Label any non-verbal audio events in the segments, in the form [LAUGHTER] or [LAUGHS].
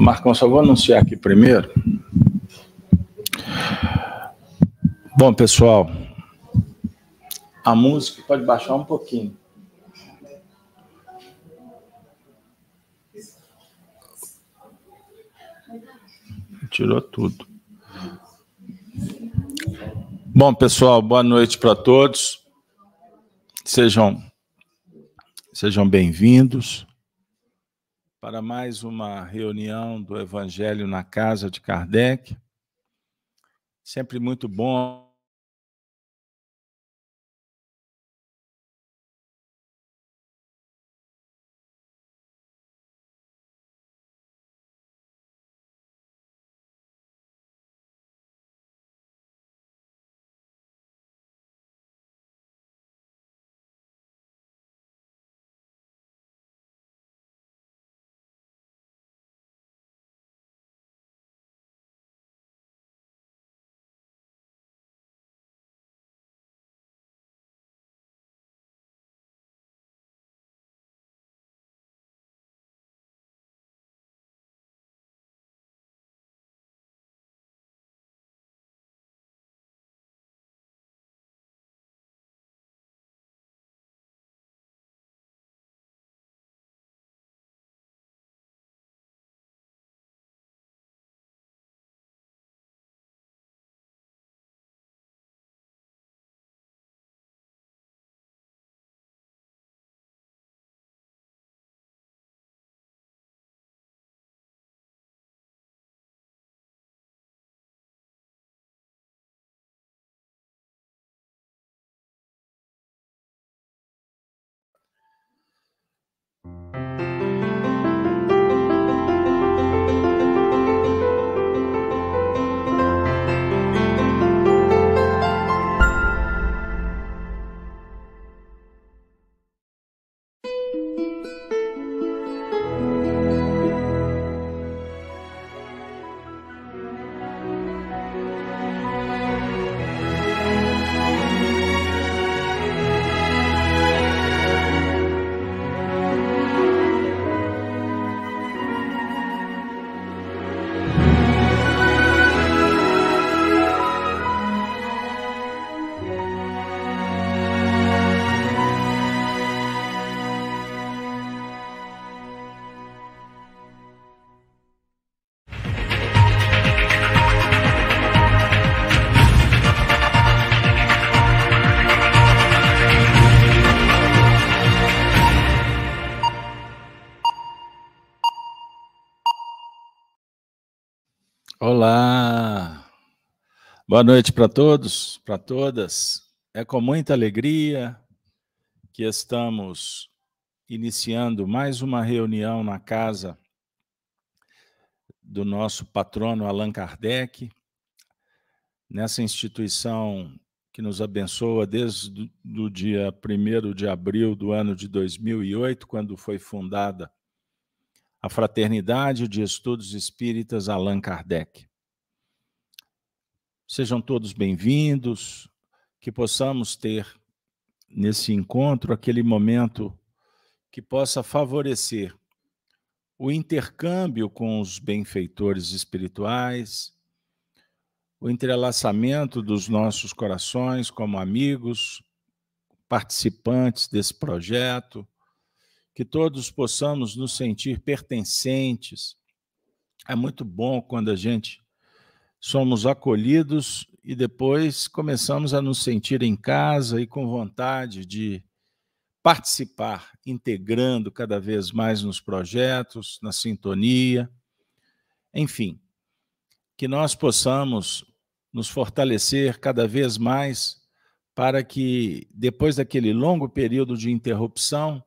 Marcão, só vou anunciar aqui primeiro. Bom, pessoal, a música pode baixar um pouquinho. Tirou tudo. Bom, pessoal, boa noite para todos. Sejam sejam bem-vindos para mais uma reunião do Evangelho na casa de Kardec. Sempre muito bom Olá, boa noite para todos, para todas. É com muita alegria que estamos iniciando mais uma reunião na casa do nosso patrono Allan Kardec, nessa instituição que nos abençoa desde o dia 1 de abril do ano de 2008, quando foi fundada a Fraternidade de Estudos Espíritas Allan Kardec. Sejam todos bem-vindos, que possamos ter nesse encontro aquele momento que possa favorecer o intercâmbio com os benfeitores espirituais, o entrelaçamento dos nossos corações como amigos, participantes desse projeto, que todos possamos nos sentir pertencentes. É muito bom quando a gente somos acolhidos e depois começamos a nos sentir em casa e com vontade de participar, integrando cada vez mais nos projetos, na sintonia, enfim, que nós possamos nos fortalecer cada vez mais para que depois daquele longo período de interrupção,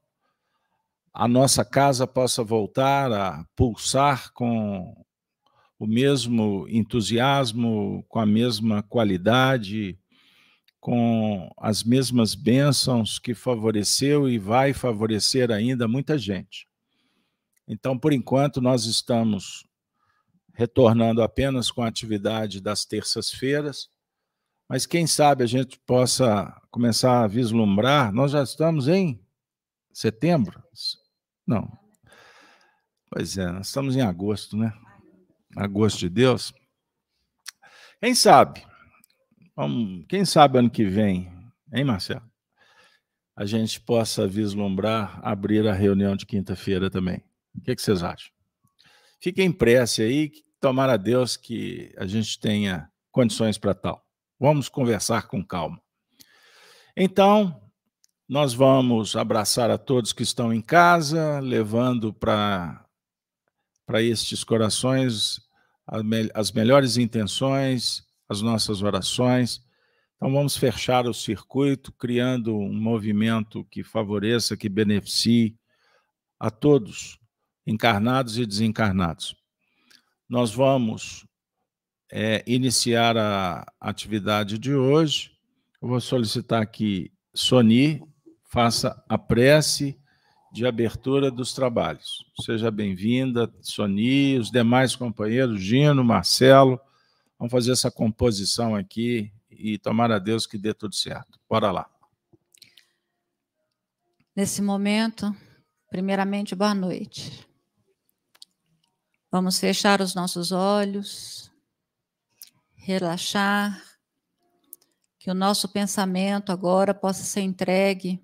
a nossa casa possa voltar a pulsar com o mesmo entusiasmo, com a mesma qualidade, com as mesmas bênçãos que favoreceu e vai favorecer ainda muita gente. Então, por enquanto, nós estamos retornando apenas com a atividade das terças-feiras, mas quem sabe a gente possa começar a vislumbrar. Nós já estamos em setembro? Não, Pois é, nós estamos em agosto, né? Agosto de Deus. Quem sabe? Quem sabe ano que vem, hein, Marcelo? A gente possa vislumbrar abrir a reunião de quinta-feira também. O que, que vocês acham? Fiquem em prece aí, tomar a Deus que a gente tenha condições para tal. Vamos conversar com calma. Então, nós vamos abraçar a todos que estão em casa, levando para para estes corações as melhores intenções, as nossas orações. Então, vamos fechar o circuito, criando um movimento que favoreça, que beneficie a todos, encarnados e desencarnados. Nós vamos é, iniciar a atividade de hoje. Eu vou solicitar que Soni faça a prece de abertura dos trabalhos. Seja bem-vinda, Soni, os demais companheiros, Gino, Marcelo, vamos fazer essa composição aqui e tomar a Deus que dê tudo certo. Bora lá. Nesse momento, primeiramente, boa noite. Vamos fechar os nossos olhos, relaxar, que o nosso pensamento agora possa ser entregue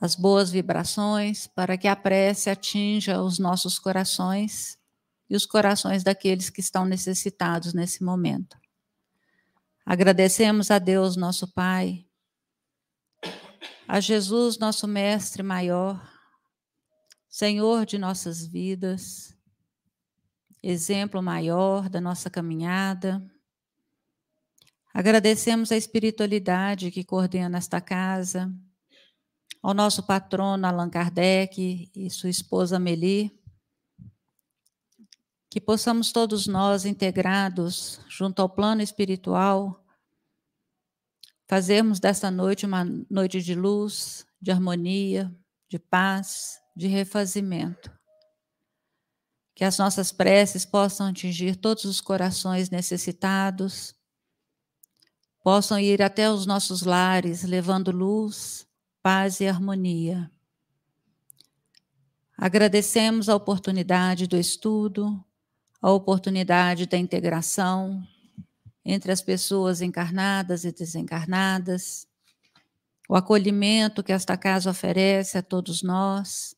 as boas vibrações, para que a prece atinja os nossos corações e os corações daqueles que estão necessitados nesse momento. Agradecemos a Deus, nosso Pai, a Jesus, nosso Mestre maior, Senhor de nossas vidas, exemplo maior da nossa caminhada. Agradecemos a espiritualidade que coordena esta casa, ao nosso patrono Allan Kardec e sua esposa Meli, que possamos todos nós, integrados junto ao plano espiritual, fazermos desta noite uma noite de luz, de harmonia, de paz, de refazimento. Que as nossas preces possam atingir todos os corações necessitados, possam ir até os nossos lares, levando luz, paz e harmonia. Agradecemos a oportunidade do estudo, a oportunidade da integração entre as pessoas encarnadas e desencarnadas, o acolhimento que esta casa oferece a todos nós.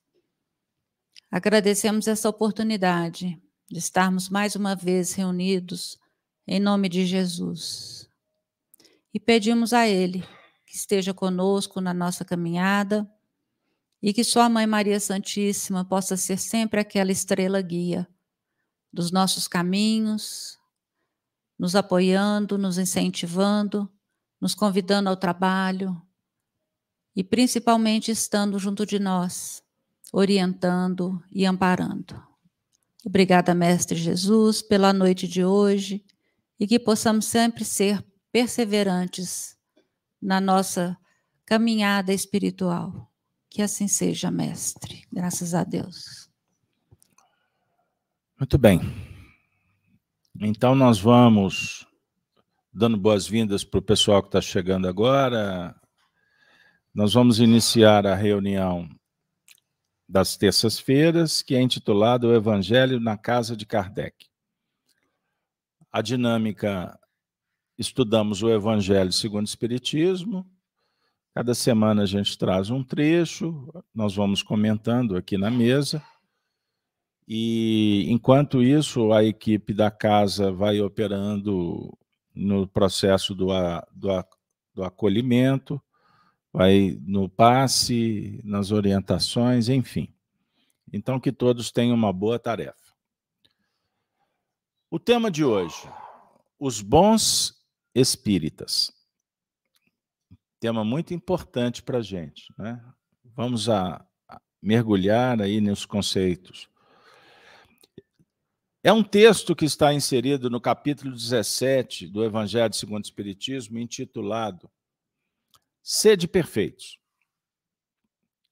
Agradecemos essa oportunidade de estarmos mais uma vez reunidos em nome de Jesus. E pedimos a Ele que esteja conosco na nossa caminhada e que sua Mãe Maria Santíssima possa ser sempre aquela estrela guia dos nossos caminhos, nos apoiando, nos incentivando, nos convidando ao trabalho e principalmente estando junto de nós, orientando e amparando. Obrigada, Mestre Jesus, pela noite de hoje e que possamos sempre ser perseverantes na nossa caminhada espiritual. Que assim seja, mestre. Graças a Deus. Muito bem. Então, nós vamos dando boas-vindas para o pessoal que está chegando agora. Nós vamos iniciar a reunião das terças-feiras, que é intitulada O Evangelho na Casa de Kardec. A dinâmica estudamos o Evangelho segundo o Espiritismo. Cada semana a gente traz um trecho, nós vamos comentando aqui na mesa. E enquanto isso, a equipe da casa vai operando no processo do, do, do acolhimento, vai no passe, nas orientações, enfim. Então, que todos tenham uma boa tarefa. O tema de hoje: os bons espíritas. Tema muito importante para a gente. Né? Vamos a, a mergulhar aí nos conceitos. É um texto que está inserido no capítulo 17 do Evangelho segundo o Espiritismo, intitulado Sede Perfeitos.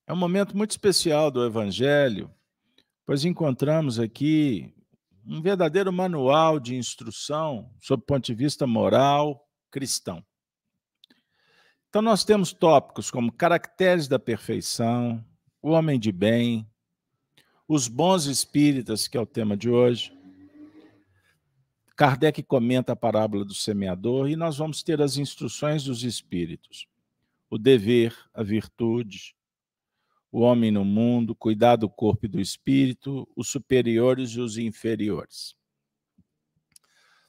É um momento muito especial do Evangelho, pois encontramos aqui um verdadeiro manual de instrução sob o ponto de vista moral cristão. Então, nós temos tópicos como caracteres da perfeição, o homem de bem, os bons espíritas, que é o tema de hoje. Kardec comenta a parábola do semeador e nós vamos ter as instruções dos espíritos. O dever, a virtude, o homem no mundo, cuidar do corpo e do espírito, os superiores e os inferiores.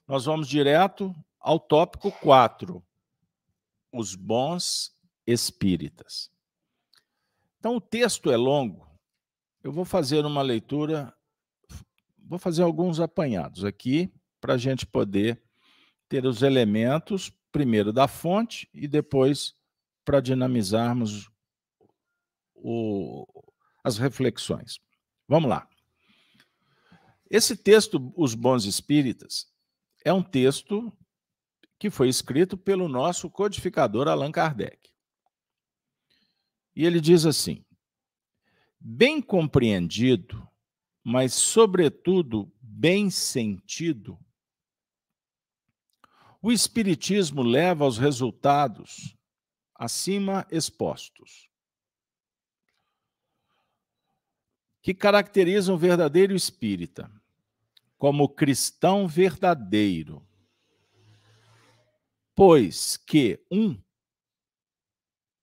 Nós vamos direto ao tópico 4, os bons espíritas. Então, o texto é longo. Eu vou fazer uma leitura, vou fazer alguns apanhados aqui, para a gente poder ter os elementos, primeiro da fonte e depois para dinamizarmos o, as reflexões. Vamos lá. Esse texto, Os Bons Espíritas, é um texto que foi escrito pelo nosso codificador Allan Kardec. E ele diz assim: bem compreendido, mas, sobretudo, bem sentido, o Espiritismo leva aos resultados acima expostos, que caracterizam o verdadeiro espírita como cristão verdadeiro, pois que um,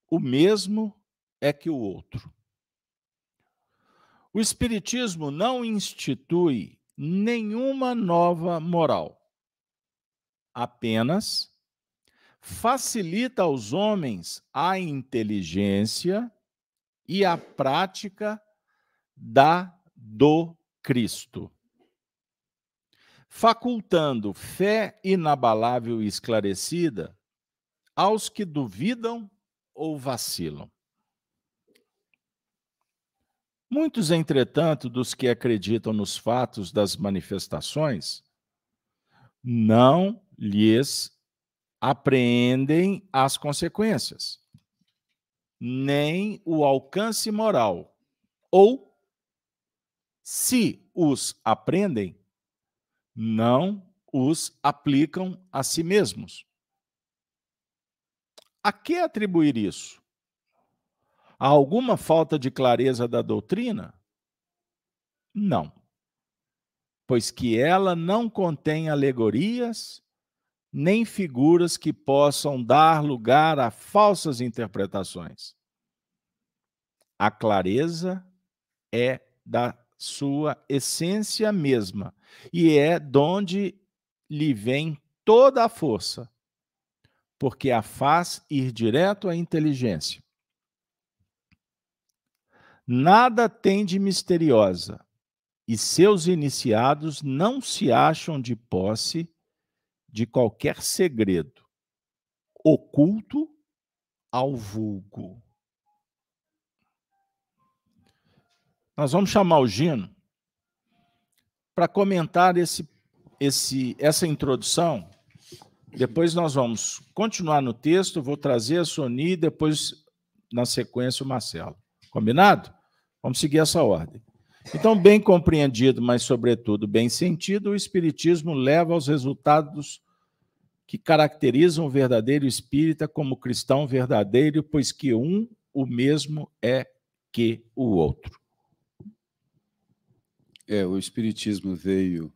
o mesmo é que o outro. O Espiritismo não institui nenhuma nova moral, apenas facilita aos homens a inteligência e a prática da do Cristo facultando fé inabalável e esclarecida aos que duvidam ou vacilam. Muitos, entretanto, dos que acreditam nos fatos das manifestações, não lhes apreendem as consequências, nem o alcance moral, ou, se os aprendem, não os aplicam a si mesmos. A que atribuir isso? A alguma falta de clareza da doutrina? Não. Pois que ela não contém alegorias nem figuras que possam dar lugar a falsas interpretações. A clareza é da sua essência mesma, e é donde lhe vem toda a força, porque a faz ir direto à inteligência. Nada tem de misteriosa, e seus iniciados não se acham de posse de qualquer segredo oculto ao vulgo. Nós vamos chamar o Gino para comentar esse, esse, essa introdução. Depois nós vamos continuar no texto, vou trazer a Sony e depois, na sequência, o Marcelo. Combinado? Vamos seguir essa ordem. Então, bem compreendido, mas, sobretudo, bem sentido, o Espiritismo leva aos resultados que caracterizam o verdadeiro espírita como cristão verdadeiro, pois que um, o mesmo é que o outro. É, o Espiritismo veio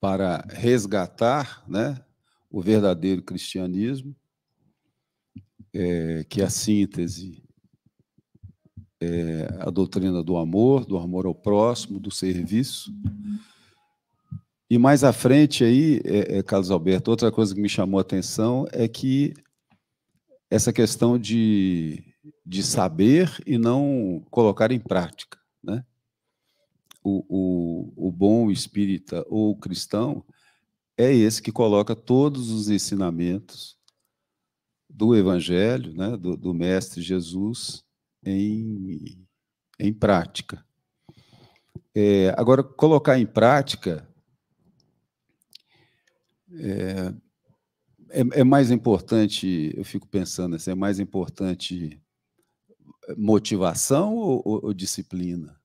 para resgatar né, o verdadeiro cristianismo, é, que é a síntese, é, a doutrina do amor, do amor ao próximo, do serviço. E mais à frente aí, é, é, Carlos Alberto, outra coisa que me chamou a atenção é que essa questão de, de saber e não colocar em prática, né? O, o, o bom espírita ou cristão é esse que coloca todos os ensinamentos do Evangelho, né, do, do Mestre Jesus, em, em prática. É, agora, colocar em prática é, é, é, mais importante, eu fico pensando assim, é mais importante motivação ou, ou, ou disciplina?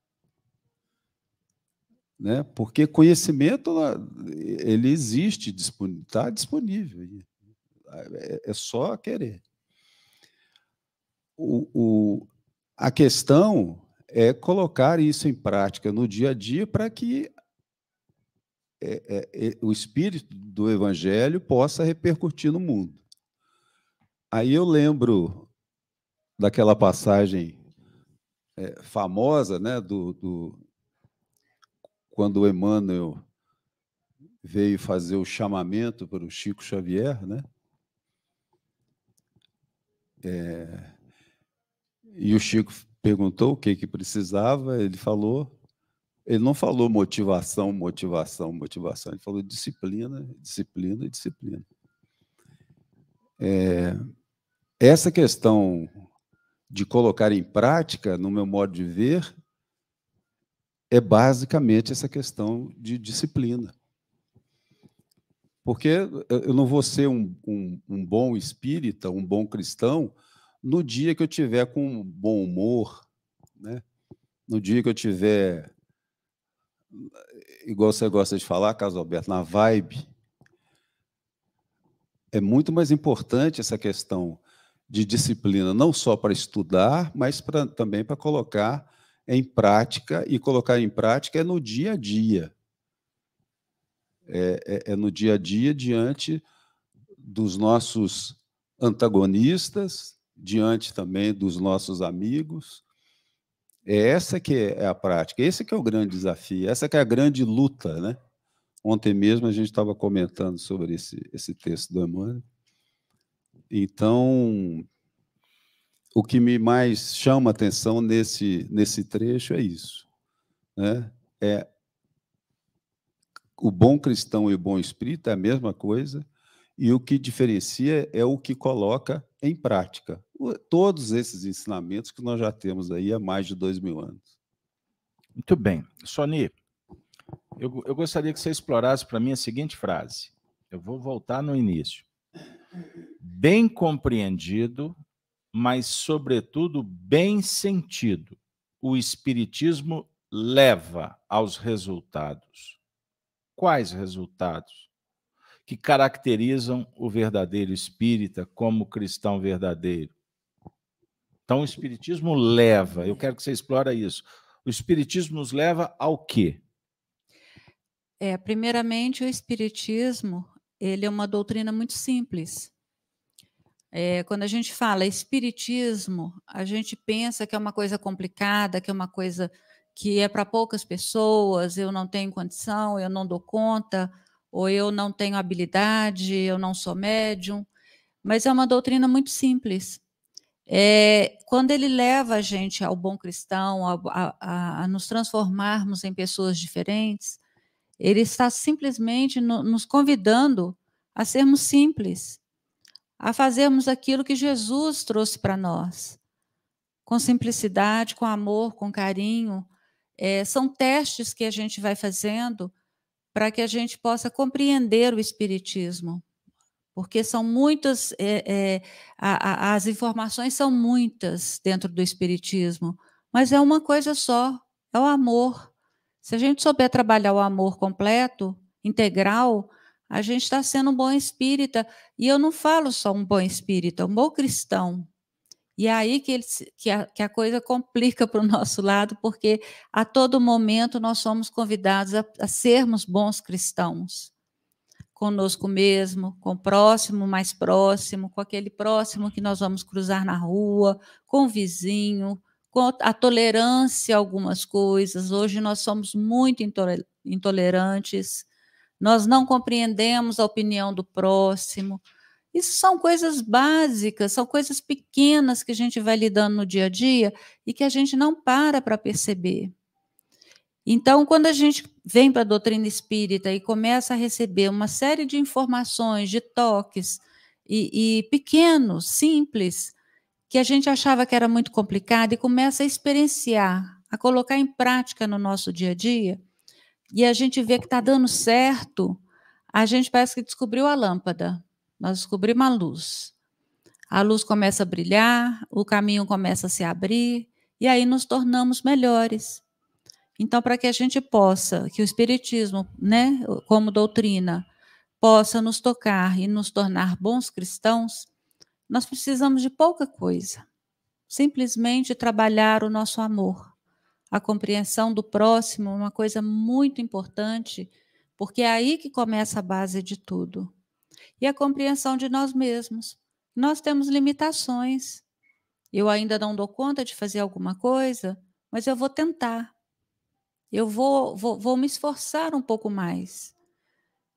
Né? Porque conhecimento ele existe, está disponível. É, é só querer. O, o, a questão é colocar isso em prática no dia a dia para que é, é, é, o espírito do evangelho possa repercutir no mundo. Aí eu lembro daquela passagem é, famosa, né, do, do, quando o Emmanuel veio fazer o chamamento para o Chico Xavier, né? É, e o Chico perguntou o que que precisava, ele falou, ele não falou motivação, motivação, motivação, ele falou disciplina, disciplina disciplina. É, essa questão de colocar em prática, no meu modo de ver, é basicamente essa questão de disciplina. Porque eu não vou ser um, um, um bom espírita, um bom cristão, no dia que eu tiver com bom humor, né? no dia que eu tiver, igual você gosta de falar, Carlos Alberto, na vibe. É muito mais importante essa questão de disciplina, não só para estudar, mas pra, também para colocar em prática, e colocar em prática é no dia a dia. É, é, é no dia a dia, diante dos nossos antagonistas, diante também dos nossos amigos. É essa que é a prática, esse que é o grande desafio, essa que é a grande luta, né? Ontem mesmo a gente estava comentando sobre esse, esse texto do Emmanuel. Então, o que me mais chama atenção nesse, nesse trecho é isso. Né? É o bom cristão e o bom espírito é a mesma coisa, e o que diferencia é o que coloca em prática todos esses ensinamentos que nós já temos aí há mais de dois mil anos. Muito bem. Sony, eu, eu gostaria que você explorasse para mim a seguinte frase. Eu vou voltar no início. Bem compreendido, mas, sobretudo, bem sentido, o Espiritismo leva aos resultados. Quais resultados? Que caracterizam o verdadeiro espírita como cristão verdadeiro. Então, o Espiritismo leva, eu quero que você explore isso. O Espiritismo nos leva ao quê? É, primeiramente, o Espiritismo ele é uma doutrina muito simples. É, quando a gente fala espiritismo, a gente pensa que é uma coisa complicada, que é uma coisa que é para poucas pessoas, eu não tenho condição, eu não dou conta, ou eu não tenho habilidade, eu não sou médium. Mas é uma doutrina muito simples. É, quando ele leva a gente ao bom cristão, a, a, a nos transformarmos em pessoas diferentes, ele está simplesmente no, nos convidando a sermos simples, a fazermos aquilo que Jesus trouxe para nós, com simplicidade, com amor, com carinho. É, são testes que a gente vai fazendo para que a gente possa compreender o Espiritismo porque são muitas, é, é, a, a, as informações são muitas dentro do Espiritismo, mas é uma coisa só, é o amor. Se a gente souber trabalhar o amor completo, integral, a gente está sendo um bom espírita. E eu não falo só um bom espírita, um bom cristão. E é aí que, ele, que, a, que a coisa complica para o nosso lado, porque a todo momento nós somos convidados a, a sermos bons cristãos conosco mesmo, com o próximo mais próximo, com aquele próximo que nós vamos cruzar na rua, com o vizinho, com a tolerância a algumas coisas. Hoje nós somos muito intolerantes, nós não compreendemos a opinião do próximo. Isso são coisas básicas, são coisas pequenas que a gente vai lidando no dia a dia e que a gente não para para perceber. Então, quando a gente vem para a doutrina espírita e começa a receber uma série de informações, de toques, e, e pequenos, simples, que a gente achava que era muito complicado, e começa a experienciar, a colocar em prática no nosso dia a dia, e a gente vê que está dando certo, a gente parece que descobriu a lâmpada, nós descobrimos a luz. A luz começa a brilhar, o caminho começa a se abrir, e aí nos tornamos melhores. Então, para que a gente possa, que o Espiritismo, né, como doutrina, possa nos tocar e nos tornar bons cristãos, nós precisamos de pouca coisa. Simplesmente trabalhar o nosso amor. A compreensão do próximo, uma coisa muito importante, porque é aí que começa a base de tudo. E a compreensão de nós mesmos. Nós temos limitações. Eu ainda não dou conta de fazer alguma coisa, mas eu vou tentar. Eu vou, vou, vou me esforçar um pouco mais.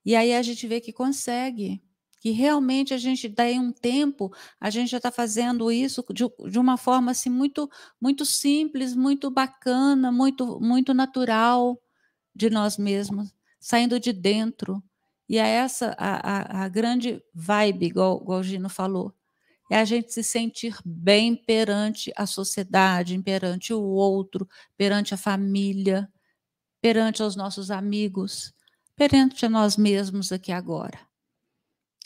E aí a gente vê que consegue que realmente a gente daí um tempo a gente já está fazendo isso de, de, uma forma assim muito muito simples muito bacana muito muito natural de nós mesmos saindo de dentro. E é essa a, a, a grande vibe igual, igual o Gino falou é a gente se sentir bem perante a sociedade perante o outro perante a família perante os nossos amigos perante a nós mesmos aqui agora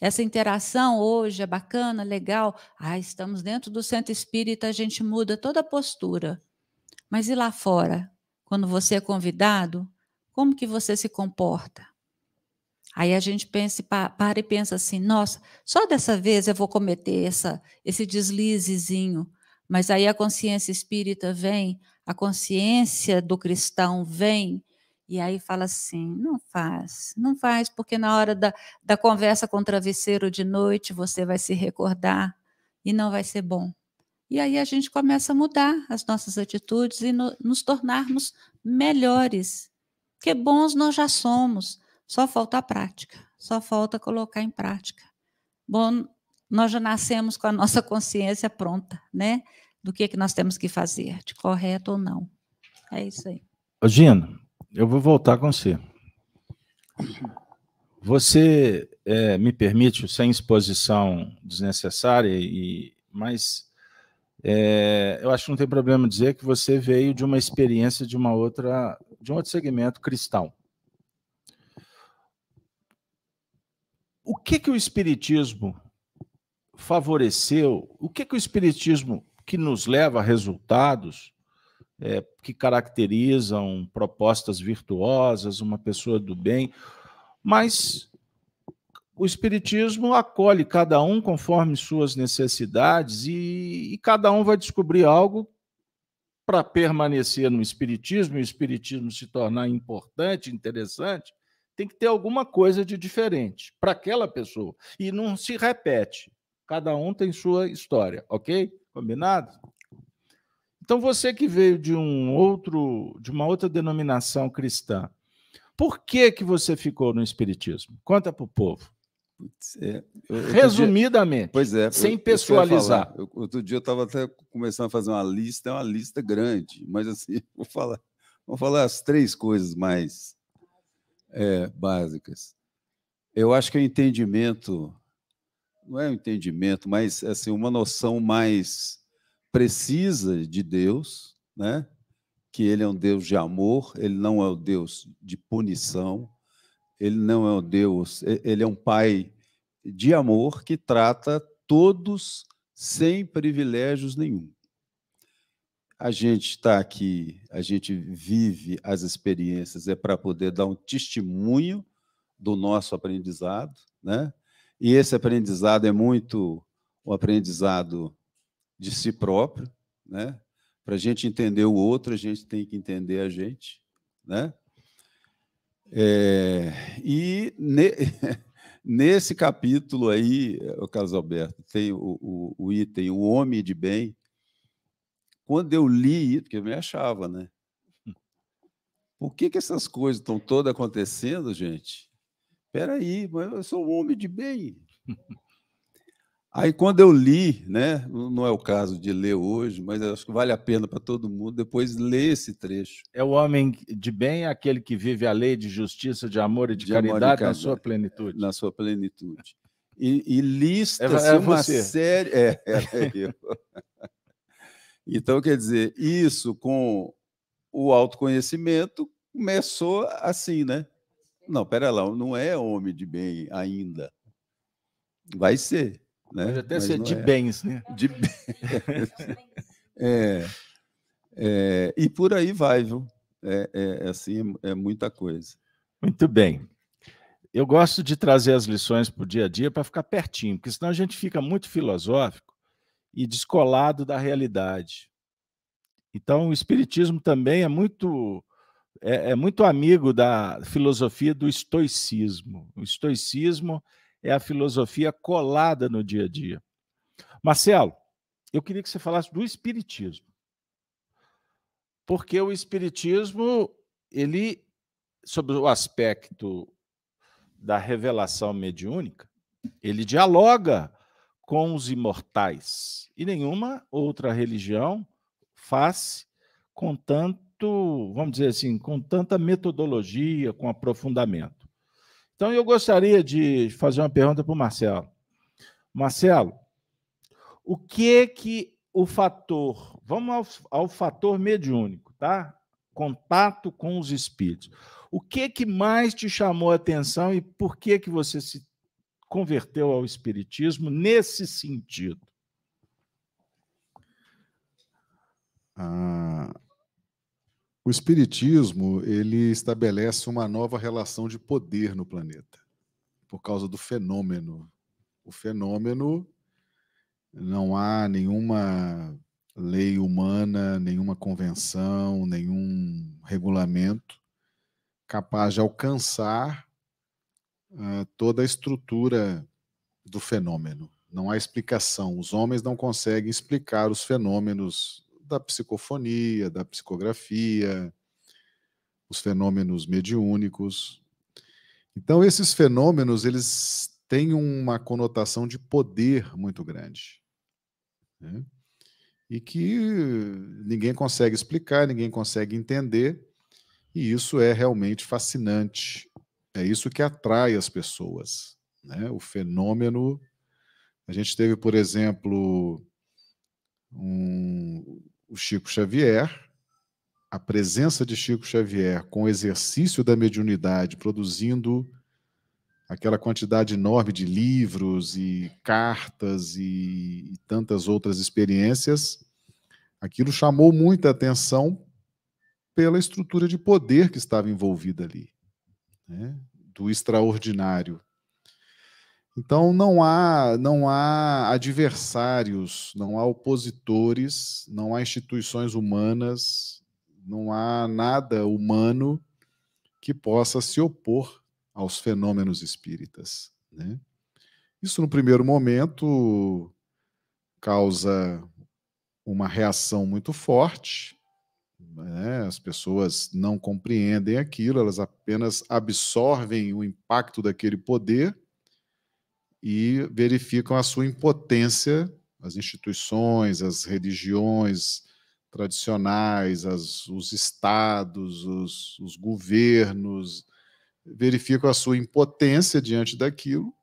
essa interação hoje é bacana, legal. Ah, estamos dentro do centro espírita, a gente muda toda a postura. Mas e lá fora? Quando você é convidado, como que você se comporta? Aí a gente pensa, para e pensa assim: nossa, só dessa vez eu vou cometer essa, esse deslizezinho. Mas aí a consciência espírita vem, a consciência do cristão vem e aí fala assim: não faz, não faz, porque na hora da, da conversa com o travesseiro de noite você vai se recordar e não vai ser bom. E aí a gente começa a mudar as nossas atitudes e no, nos tornarmos melhores. Que bons nós já somos, só falta a prática, só falta colocar em prática. Bom, nós já nascemos com a nossa consciência pronta, né? Do que, que nós temos que fazer, de correto ou não. É isso aí. Gino, eu vou voltar com você. Você é, me permite, sem exposição desnecessária, e, mas é, eu acho que não tem problema dizer que você veio de uma experiência de uma outra, de um outro segmento cristão. O que que o espiritismo favoreceu? O que que o espiritismo que nos leva a resultados é, que caracterizam propostas virtuosas, uma pessoa do bem, mas o Espiritismo acolhe cada um conforme suas necessidades e, e cada um vai descobrir algo para permanecer no Espiritismo e o Espiritismo se tornar importante, interessante, tem que ter alguma coisa de diferente para aquela pessoa. E não se repete. Cada um tem sua história, ok? Combinado? Então você que veio de um outro, de uma outra denominação cristã, por que que você ficou no espiritismo? Conta para o povo. É, eu, Resumidamente, dia, pois é, sem pessoalizar. Eu, outro dia eu estava até começando a fazer uma lista, é uma lista grande, mas assim, [LAUGHS] vou falar, vou falar as três coisas mais é, básicas. Eu acho que o entendimento, não é o entendimento, mas assim, uma noção mais precisa de Deus, né? que ele é um Deus de amor, ele não é o Deus de punição, ele não é o Deus, ele é um pai de amor que trata todos sem privilégios nenhum. A gente está aqui, a gente vive as experiências é para poder dar um testemunho do nosso aprendizado, né? E esse aprendizado é muito um aprendizado de si próprio, né? Para a gente entender o outro, a gente tem que entender a gente, né? É, e ne, [LAUGHS] nesse capítulo aí, o Carlos Alberto, tem o, o, o, item O Homem de Bem. Quando eu li, porque eu me achava, né? Por que, que essas coisas estão todas acontecendo, gente? Espera aí, mas eu sou um homem de bem. [LAUGHS] Aí, quando eu li, né, não é o caso de ler hoje, mas acho que vale a pena para todo mundo depois ler esse trecho. É o homem de bem, aquele que vive a lei de justiça, de amor e de, de caridade na sua plenitude. Na sua plenitude. E, e lista é, é uma série. É, é, é eu. [LAUGHS] então, quer dizer, isso com o autoconhecimento começou assim, né? Não, pera lá, não é homem de bem ainda. Vai ser. Né? Pode até Mas ser de é. bens, né? De bens. [LAUGHS] é, é, e por aí vai, viu? É, é, é assim, é muita coisa. Muito bem. Eu gosto de trazer as lições para o dia a dia para ficar pertinho, porque senão a gente fica muito filosófico e descolado da realidade. Então, o Espiritismo também é muito, é, é muito amigo da filosofia do estoicismo. O estoicismo é a filosofia colada no dia a dia. Marcelo, eu queria que você falasse do Espiritismo. Porque o Espiritismo, ele, sobre o aspecto da revelação mediúnica, ele dialoga com os imortais. E nenhuma outra religião faz com tanto, vamos dizer assim, com tanta metodologia, com aprofundamento. Então, eu gostaria de fazer uma pergunta para o Marcelo. Marcelo, o que que o fator, vamos ao, ao fator mediúnico, tá? Contato com os espíritos. O que que mais te chamou a atenção e por que que você se converteu ao espiritismo nesse sentido? Ah, o espiritismo ele estabelece uma nova relação de poder no planeta por causa do fenômeno. O fenômeno não há nenhuma lei humana, nenhuma convenção, nenhum regulamento capaz de alcançar uh, toda a estrutura do fenômeno. Não há explicação. Os homens não conseguem explicar os fenômenos da psicofonia, da psicografia, os fenômenos mediúnicos. Então, esses fenômenos, eles têm uma conotação de poder muito grande. Né? E que ninguém consegue explicar, ninguém consegue entender, e isso é realmente fascinante. É isso que atrai as pessoas. Né? O fenômeno. A gente teve, por exemplo, um, o Chico Xavier, a presença de Chico Xavier com o exercício da mediunidade, produzindo aquela quantidade enorme de livros e cartas e, e tantas outras experiências, aquilo chamou muita atenção pela estrutura de poder que estava envolvida ali, né? do extraordinário. Então não há não há adversários, não há opositores, não há instituições humanas, não há nada humano que possa se opor aos fenômenos espíritas. Né? Isso, no primeiro momento, causa uma reação muito forte. Né? As pessoas não compreendem aquilo, elas apenas absorvem o impacto daquele poder e verificam a sua impotência, as instituições, as religiões tradicionais, as, os estados, os, os governos, verificam a sua impotência diante daquilo.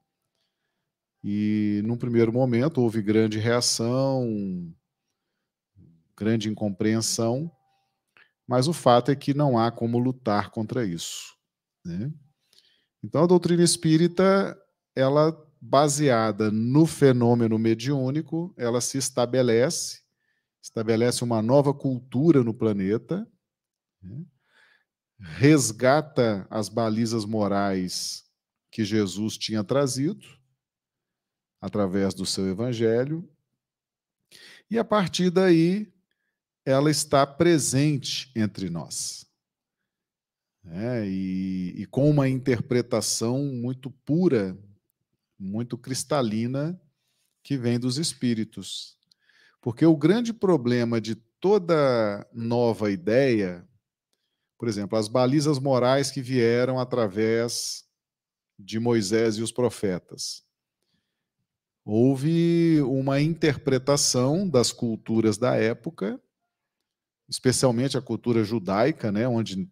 E, num primeiro momento, houve grande reação, grande incompreensão, mas o fato é que não há como lutar contra isso. Né? Então, a doutrina espírita ela baseada no fenômeno mediúnico, ela se estabelece, estabelece uma nova cultura no planeta, né? resgata as balizas morais que Jesus tinha trazido através do seu evangelho, e a partir daí ela está presente entre nós. É, e, e com uma interpretação muito pura muito cristalina que vem dos espíritos. Porque o grande problema de toda nova ideia, por exemplo, as balizas morais que vieram através de Moisés e os profetas. Houve uma interpretação das culturas da época, especialmente a cultura judaica, né, onde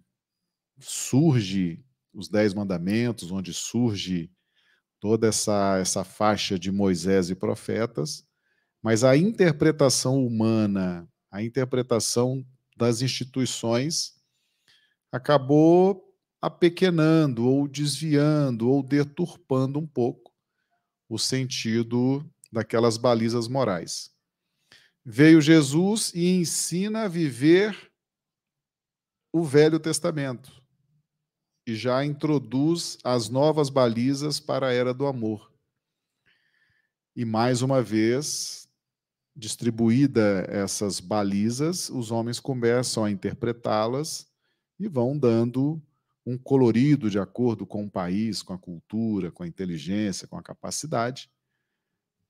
surge os Dez Mandamentos, onde surge toda essa, essa faixa de Moisés e profetas, mas a interpretação humana, a interpretação das instituições acabou apequenando ou desviando ou deturpando um pouco o sentido daquelas balizas morais. Veio Jesus e ensina a viver o Velho Testamento e já introduz as novas balizas para a era do amor. E mais uma vez, distribuída essas balizas, os homens começam a interpretá-las e vão dando um colorido de acordo com o país, com a cultura, com a inteligência, com a capacidade.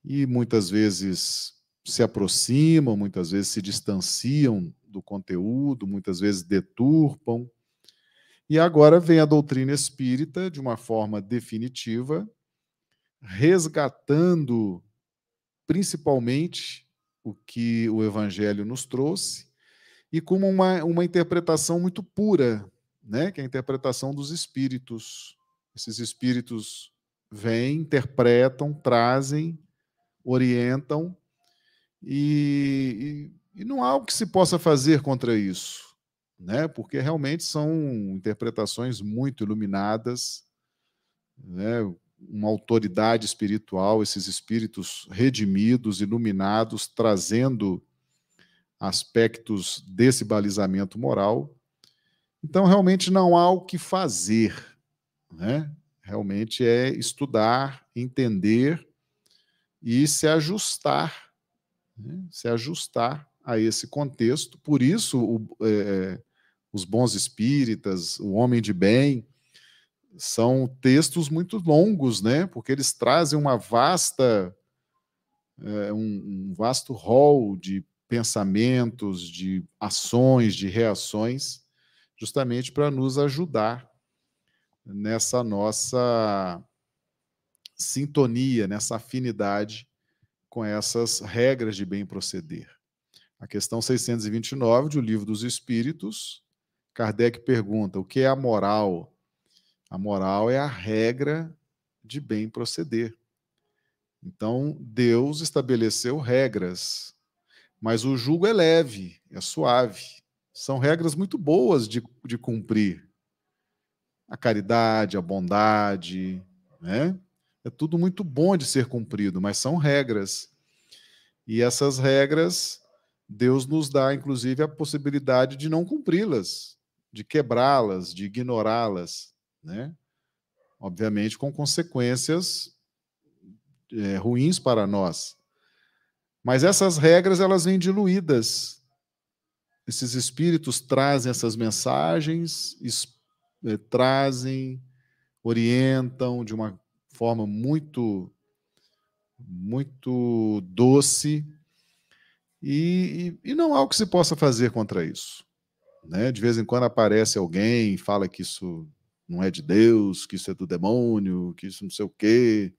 E muitas vezes se aproximam, muitas vezes se distanciam do conteúdo, muitas vezes deturpam. E agora vem a doutrina espírita de uma forma definitiva, resgatando principalmente o que o evangelho nos trouxe e como uma, uma interpretação muito pura, né, que é a interpretação dos espíritos. Esses espíritos vêm, interpretam, trazem, orientam e, e, e não há o que se possa fazer contra isso, né? Porque realmente são interpretações muito iluminadas, né? Uma autoridade espiritual, esses espíritos redimidos, iluminados, trazendo aspectos desse balizamento moral. Então, realmente não há o que fazer, né? Realmente é estudar, entender e se ajustar né? se ajustar a esse contexto. Por isso, o, é, os bons espíritas, o homem de bem, são textos muito longos, né? Porque eles trazem uma vasta, é, um, um vasto rol de pensamentos, de ações, de reações, justamente para nos ajudar nessa nossa sintonia, nessa afinidade com essas regras de bem proceder. A questão 629 do Livro dos Espíritos, Kardec pergunta: o que é a moral? A moral é a regra de bem proceder. Então, Deus estabeleceu regras, mas o jugo é leve, é suave. São regras muito boas de, de cumprir. A caridade, a bondade, né? É tudo muito bom de ser cumprido, mas são regras. E essas regras, Deus nos dá, inclusive, a possibilidade de não cumpri-las, de quebrá-las, de ignorá-las, né? Obviamente, com consequências é, ruins para nós. Mas essas regras, elas vêm diluídas. Esses espíritos trazem essas mensagens, é, trazem, orientam de uma forma muito muito doce e, e, não há o que se possa fazer contra isso. Né? De vez em quando aparece alguém fala que isso não é de Deus, que isso é do demônio, que isso não sei o quê.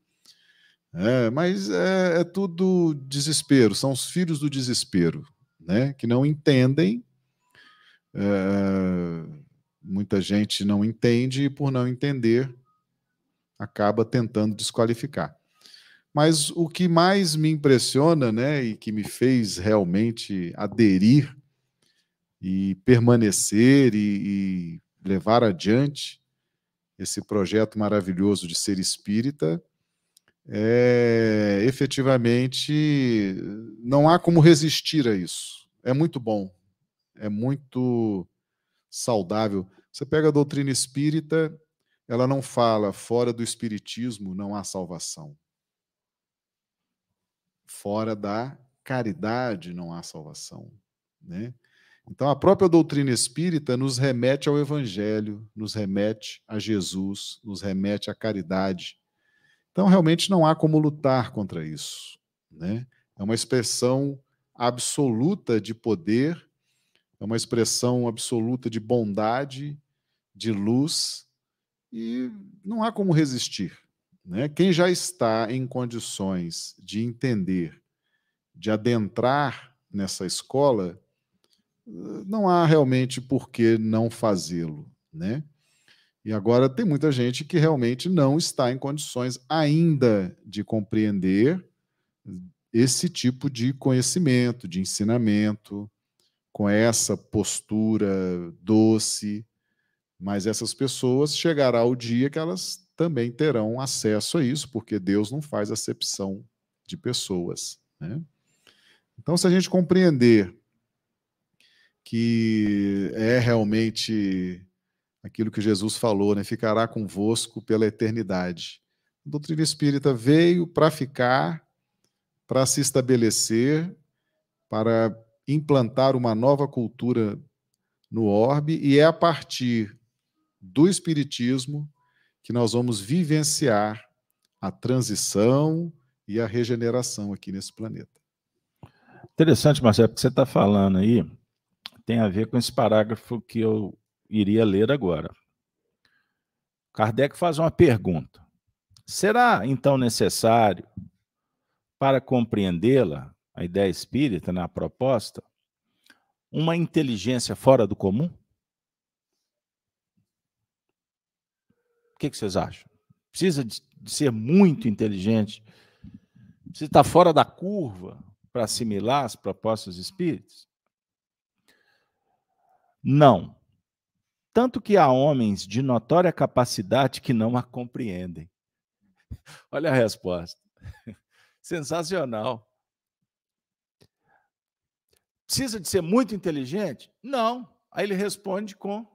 É, mas é, é tudo desespero, são os filhos do desespero, né? que não entendem. É, muita gente não entende e, por não entender, acaba tentando desqualificar. Mas o que mais me impressiona, né, e que me fez realmente aderir e permanecer e, e levar adiante esse projeto maravilhoso de ser espírita, é, efetivamente não há como resistir a isso. É muito bom, é muito saudável. Você pega a doutrina espírita, ela não fala fora do espiritismo não há salvação. Fora da caridade não há salvação, né? Então a própria doutrina espírita nos remete ao evangelho, nos remete a Jesus, nos remete à caridade. Então realmente não há como lutar contra isso, né? É uma expressão absoluta de poder, é uma expressão absoluta de bondade, de luz, e não há como resistir. Né? Quem já está em condições de entender, de adentrar nessa escola, não há realmente por que não fazê-lo. Né? E agora tem muita gente que realmente não está em condições ainda de compreender esse tipo de conhecimento, de ensinamento, com essa postura doce, mas essas pessoas chegará o dia que elas também terão acesso a isso, porque Deus não faz acepção de pessoas. Né? Então, se a gente compreender que é realmente aquilo que Jesus falou, né? ficará convosco pela eternidade. A doutrina espírita veio para ficar, para se estabelecer, para implantar uma nova cultura no orbe, e é a partir do Espiritismo que nós vamos vivenciar a transição e a regeneração aqui nesse planeta. Interessante, Marcelo, porque você está falando aí tem a ver com esse parágrafo que eu iria ler agora. Kardec faz uma pergunta. Será então necessário, para compreendê-la, a ideia espírita, na né, proposta, uma inteligência fora do comum? O que, que vocês acham? Precisa de, de ser muito inteligente? Precisa estar fora da curva para assimilar as propostas espíritas? Não. Tanto que há homens de notória capacidade que não a compreendem. [LAUGHS] Olha a resposta. [LAUGHS] Sensacional. Precisa de ser muito inteligente? Não. Aí ele responde com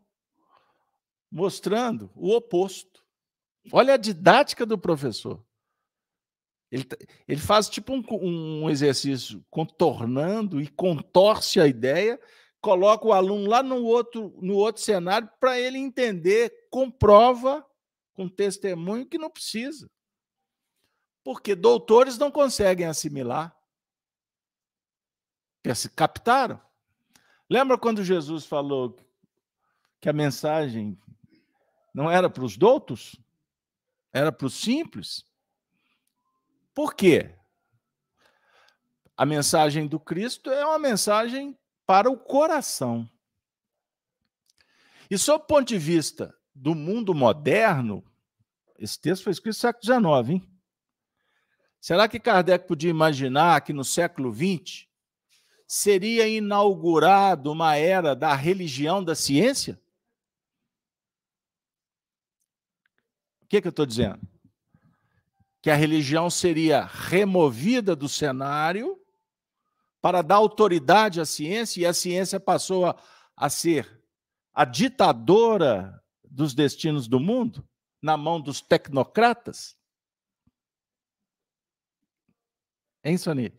mostrando o oposto. Olha a didática do professor. Ele, ele faz tipo um, um exercício contornando e contorce a ideia coloca o aluno lá no outro, no outro cenário para ele entender, comprova com testemunho que não precisa. Porque doutores não conseguem assimilar. Captaram? Lembra quando Jesus falou que a mensagem não era para os doutos? Era para os simples? Por quê? A mensagem do Cristo é uma mensagem para o coração. E sob o ponto de vista do mundo moderno, esse texto foi escrito no século XIX, hein? Será que Kardec podia imaginar que no século XX seria inaugurado uma era da religião da ciência? Que, que eu estou dizendo? Que a religião seria removida do cenário para dar autoridade à ciência, e a ciência passou a, a ser a ditadora dos destinos do mundo, na mão dos tecnocratas? Hein, Sony?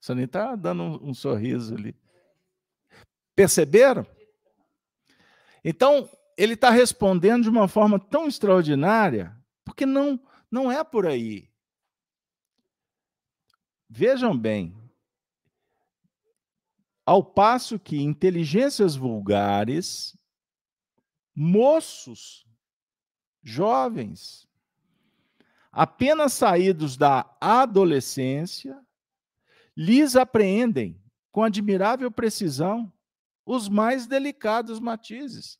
Sony está dando um, um sorriso ali. Perceberam? Então, ele está respondendo de uma forma tão extraordinária, porque não, não é por aí. Vejam bem, ao passo que inteligências vulgares, moços, jovens, apenas saídos da adolescência, lhes apreendem com admirável precisão os mais delicados matizes.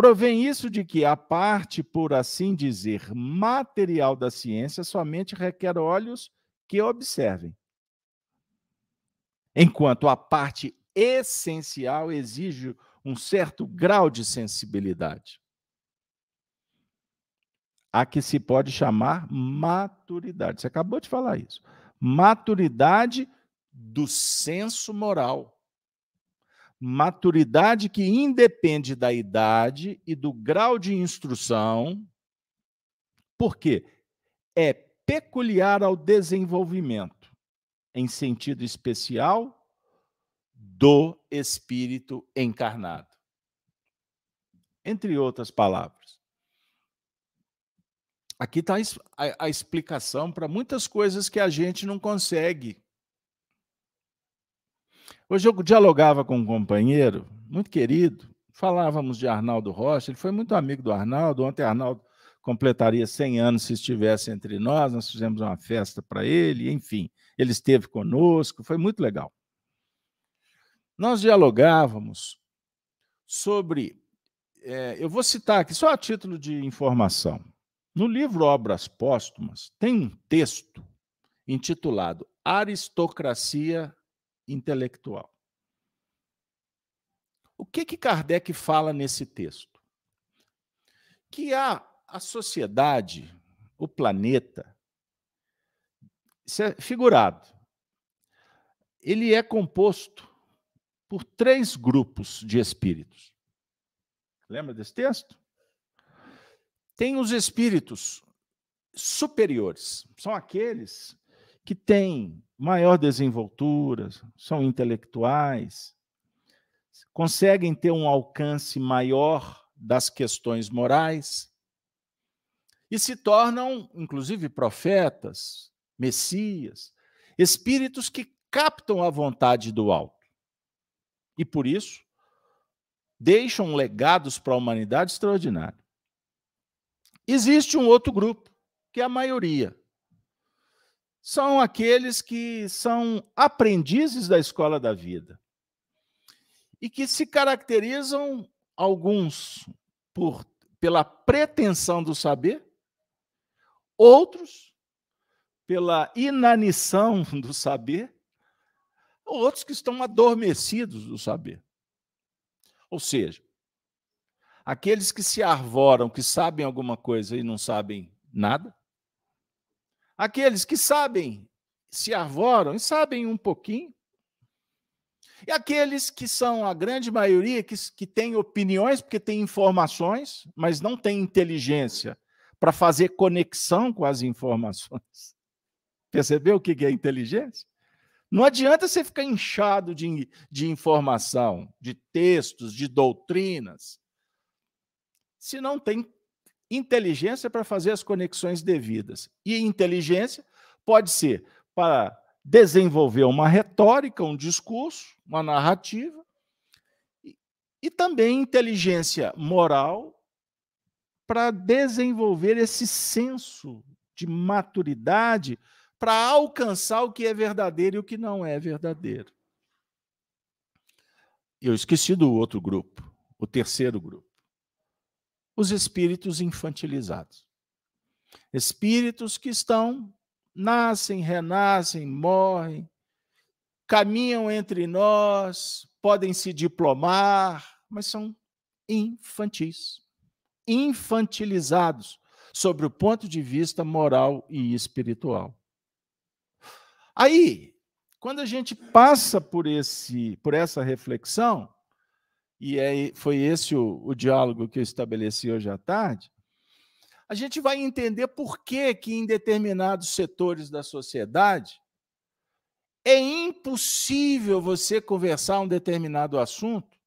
Provém isso de que a parte, por assim dizer, material da ciência somente requer olhos que observem enquanto a parte essencial exige um certo grau de sensibilidade. A que se pode chamar maturidade. Você acabou de falar isso. Maturidade do senso moral. Maturidade que independe da idade e do grau de instrução, porque é peculiar ao desenvolvimento em sentido especial do Espírito encarnado. Entre outras palavras. Aqui está a, explicação para muitas coisas que a gente não consegue. Hoje eu dialogava com um companheiro muito querido, falávamos de Arnaldo Rocha, ele foi muito amigo do Arnaldo. Ontem Arnaldo completaria 100 anos se estivesse entre nós, nós fizemos uma festa para ele, enfim, ele esteve conosco, foi muito legal. Nós dialogávamos sobre, é, eu vou citar aqui só a título de informação. No livro Obras Póstumas, tem um texto intitulado Aristocracia Intelectual. O que que Kardec fala nesse texto? Que há a sociedade, o planeta, isso é figurado. Ele é composto por três grupos de espíritos. Lembra desse texto? Tem os espíritos superiores, são aqueles que têm maior desenvoltura, são intelectuais, conseguem ter um alcance maior das questões morais e se tornam, inclusive, profetas, messias, espíritos que captam a vontade do alto. E por isso, deixam legados para a humanidade extraordinário. Existe um outro grupo, que é a maioria. São aqueles que são aprendizes da escola da vida e que se caracterizam, alguns, por, pela pretensão do saber, outros pela inanição [LAUGHS] do saber, outros que estão adormecidos do saber. Ou seja, aqueles que se arvoram, que sabem alguma coisa e não sabem nada, aqueles que sabem, se arvoram e sabem um pouquinho, e aqueles que são a grande maioria, que, que têm opiniões, porque têm informações, mas não têm inteligência para fazer conexão com as informações. Percebeu o que é inteligência? Não adianta você ficar inchado de, de informação, de textos, de doutrinas, se não tem inteligência para fazer as conexões devidas. E inteligência pode ser para desenvolver uma retórica, um discurso, uma narrativa, e, e também inteligência moral para desenvolver esse senso de maturidade para alcançar o que é verdadeiro e o que não é verdadeiro. Eu esqueci do outro grupo, o terceiro grupo. Os espíritos infantilizados. Espíritos que estão, nascem, renascem, morrem, caminham entre nós, podem se diplomar, mas são infantis, infantilizados sobre o ponto de vista moral e espiritual. Aí, quando a gente passa por esse, por essa reflexão, e é, foi esse o, o diálogo que eu estabeleci hoje à tarde, a gente vai entender por que, que em determinados setores da sociedade é impossível você conversar um determinado assunto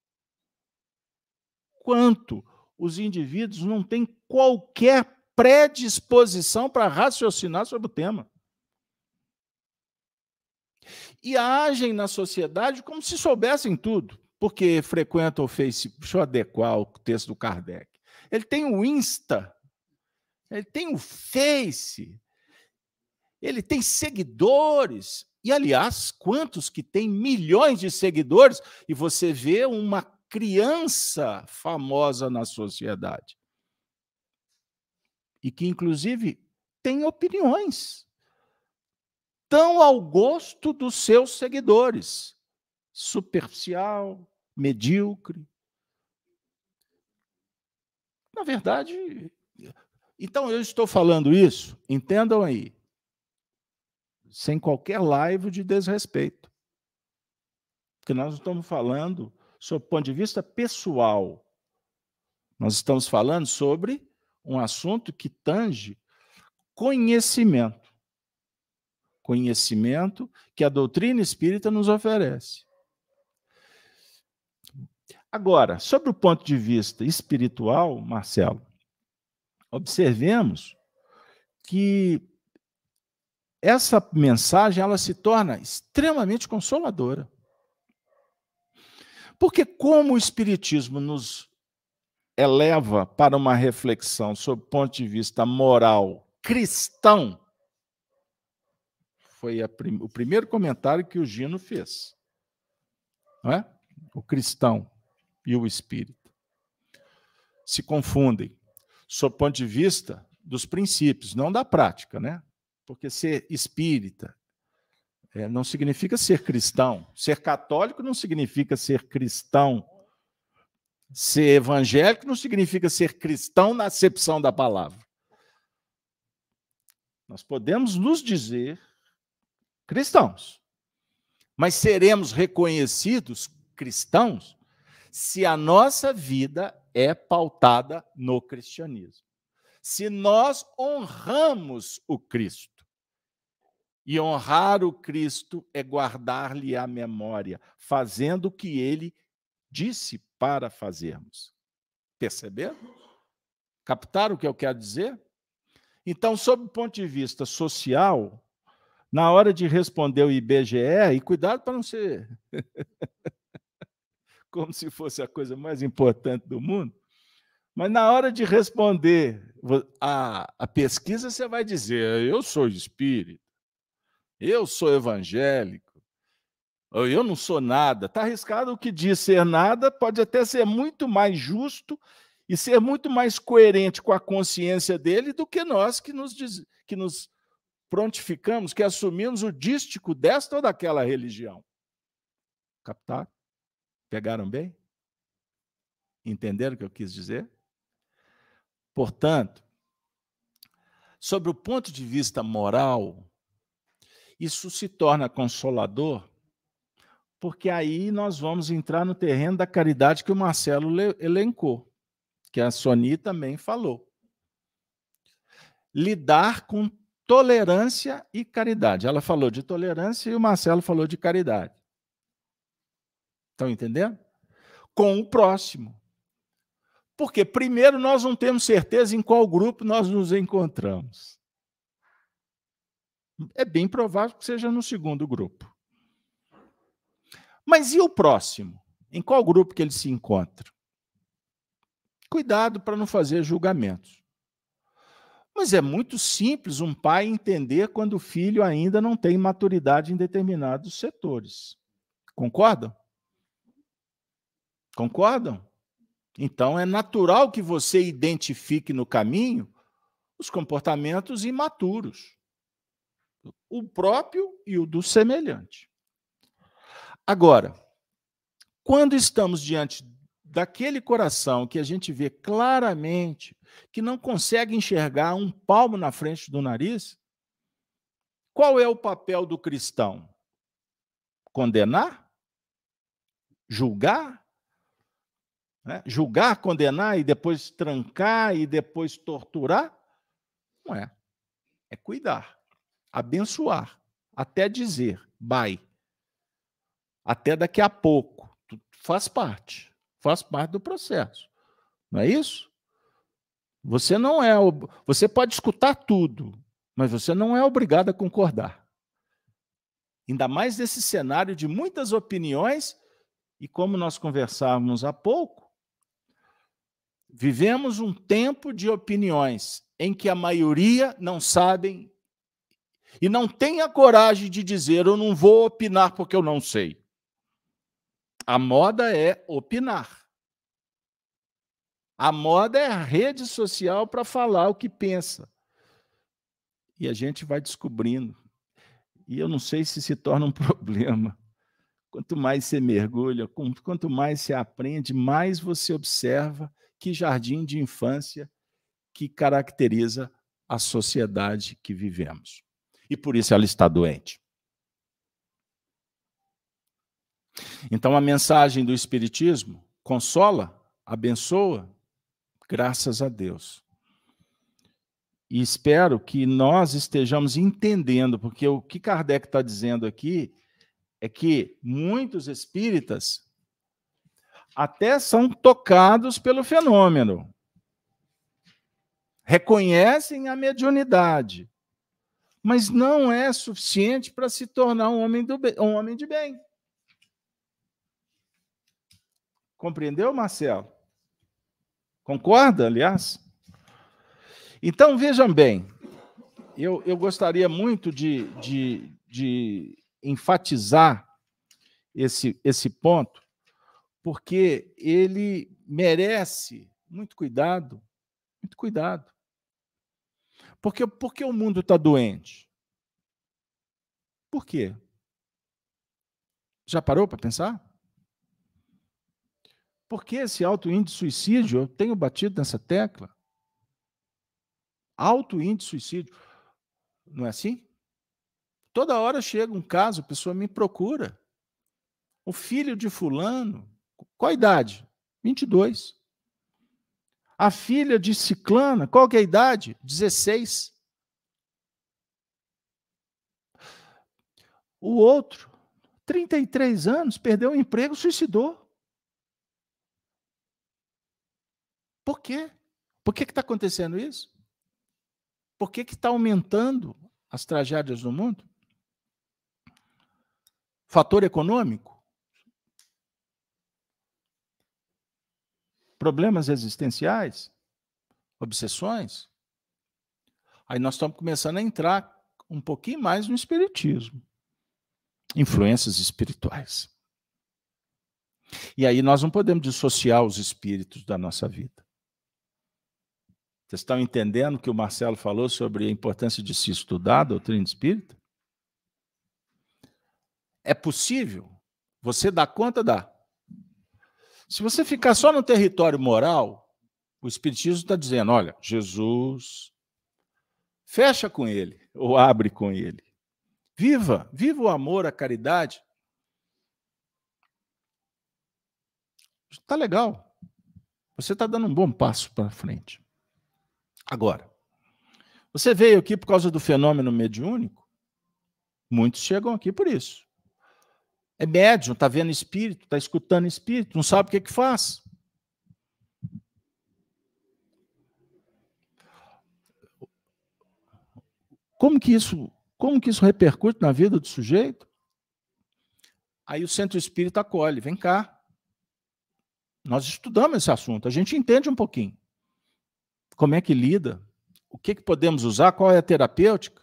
quanto os indivíduos não têm qualquer predisposição para raciocinar sobre o tema. E agem na sociedade como se soubessem tudo, porque frequentam o Facebook. Deixa eu adequar o texto do Kardec. Ele tem o Insta, ele tem o Face, ele tem seguidores. E, aliás, quantos que tem milhões de seguidores e você vê uma criança famosa na sociedade? E que, inclusive, tem opiniões tão ao gosto dos seus seguidores. Superficial, medíocre. Na verdade, então eu estou falando isso, entendam aí, sem qualquer live de desrespeito. Porque nós estamos falando sob o ponto de vista pessoal. Nós estamos falando sobre um assunto que tange conhecimento conhecimento que a doutrina espírita nos oferece. Agora, sobre o ponto de vista espiritual, Marcelo, observemos que essa mensagem ela se torna extremamente consoladora. Porque como o espiritismo nos eleva para uma reflexão sob o ponto de vista moral cristão, foi prim o primeiro comentário que o Gino fez. Não é? O cristão e o espírito se confundem, sob o ponto de vista dos princípios, não da prática, né? Porque ser espírita é, não significa ser cristão. Ser católico não significa ser cristão. Ser evangélico não significa ser cristão na acepção da palavra. Nós podemos nos dizer cristãos. Mas seremos reconhecidos cristãos se a nossa vida é pautada no cristianismo. Se nós honramos o Cristo. E honrar o Cristo é guardar-lhe a memória, fazendo o que ele disse para fazermos. Perceberam? Captaram o que eu quero dizer? Então, sob o ponto de vista social, na hora de responder o IBGE, e cuidado para não ser [LAUGHS] como se fosse a coisa mais importante do mundo, mas na hora de responder a, a pesquisa, você vai dizer: eu sou espírito, eu sou evangélico, eu não sou nada. Está arriscado o que diz ser nada, pode até ser muito mais justo e ser muito mais coerente com a consciência dele do que nós que nos, diz, que nos prontificamos, que assumimos o dístico desta ou daquela religião. Captar? Pegaram bem? Entenderam o que eu quis dizer? Portanto, sobre o ponto de vista moral, isso se torna consolador, porque aí nós vamos entrar no terreno da caridade que o Marcelo elencou, que a Soni também falou. Lidar com tolerância e caridade. Ela falou de tolerância e o Marcelo falou de caridade. Estão entendendo? Com o próximo. Porque, primeiro, nós não temos certeza em qual grupo nós nos encontramos. É bem provável que seja no segundo grupo. Mas e o próximo? Em qual grupo que ele se encontra? Cuidado para não fazer julgamentos. Mas é muito simples um pai entender quando o filho ainda não tem maturidade em determinados setores. Concordam? Concordam? Então, é natural que você identifique no caminho os comportamentos imaturos, o próprio e o do semelhante. Agora, quando estamos diante daquele coração que a gente vê claramente que não consegue enxergar um palmo na frente do nariz, qual é o papel do cristão? Condenar? Julgar? Né? Julgar, condenar e depois trancar e depois torturar? Não é. É cuidar, abençoar, até dizer, vai. Até daqui a pouco. Faz parte. Faz parte do processo. Não é isso? Você não é. Você pode escutar tudo, mas você não é obrigado a concordar. Ainda mais nesse cenário de muitas opiniões, e como nós conversávamos há pouco, Vivemos um tempo de opiniões em que a maioria não sabem e não tem a coragem de dizer eu não vou opinar porque eu não sei. A moda é opinar. A moda é a rede social para falar o que pensa. E a gente vai descobrindo. E eu não sei se se torna um [LAUGHS] problema. Quanto mais você mergulha, quanto mais você aprende, mais você observa que jardim de infância que caracteriza a sociedade que vivemos. E por isso ela está doente. Então a mensagem do Espiritismo consola, abençoa, graças a Deus. E espero que nós estejamos entendendo, porque o que Kardec está dizendo aqui é que muitos espíritas até são tocados pelo fenômeno. Reconhecem a mediunidade, mas não é suficiente para se tornar um homem, do bem, um homem de bem. Compreendeu, Marcelo? Concorda, aliás? Então, vejam bem, eu, eu gostaria muito de, de, de enfatizar esse, esse ponto, porque ele merece muito cuidado, muito cuidado. Porque, porque o mundo está doente? Por quê? Já parou para pensar? Por que esse alto índice de suicídio? Eu tenho batido nessa tecla. Alto índice de suicídio. Não é assim? Toda hora chega um caso, a pessoa me procura. O filho de fulano qual a idade? 22. A filha de Ciclana, qual que é a idade? 16. O outro, 33 anos, perdeu o emprego, suicidou. Por quê? Por que está acontecendo isso? Por que está aumentando as tragédias no mundo? Fator econômico? Problemas existenciais? Obsessões? Aí nós estamos começando a entrar um pouquinho mais no espiritismo. Influências espirituais. E aí nós não podemos dissociar os espíritos da nossa vida. Vocês estão entendendo que o Marcelo falou sobre a importância de se estudar a doutrina espírita? É possível? Você dá conta? Dá. Se você ficar só no território moral, o Espiritismo está dizendo: olha, Jesus, fecha com ele, ou abre com ele. Viva, viva o amor, a caridade. Está legal. Você está dando um bom passo para frente. Agora, você veio aqui por causa do fenômeno mediúnico? Muitos chegam aqui por isso. É médium, está vendo espírito, está escutando espírito, não sabe o que, que faz. Como que isso, como que isso repercute na vida do sujeito? Aí o centro espírita acolhe, vem cá. Nós estudamos esse assunto, a gente entende um pouquinho. Como é que lida? O que, que podemos usar? Qual é a terapêutica?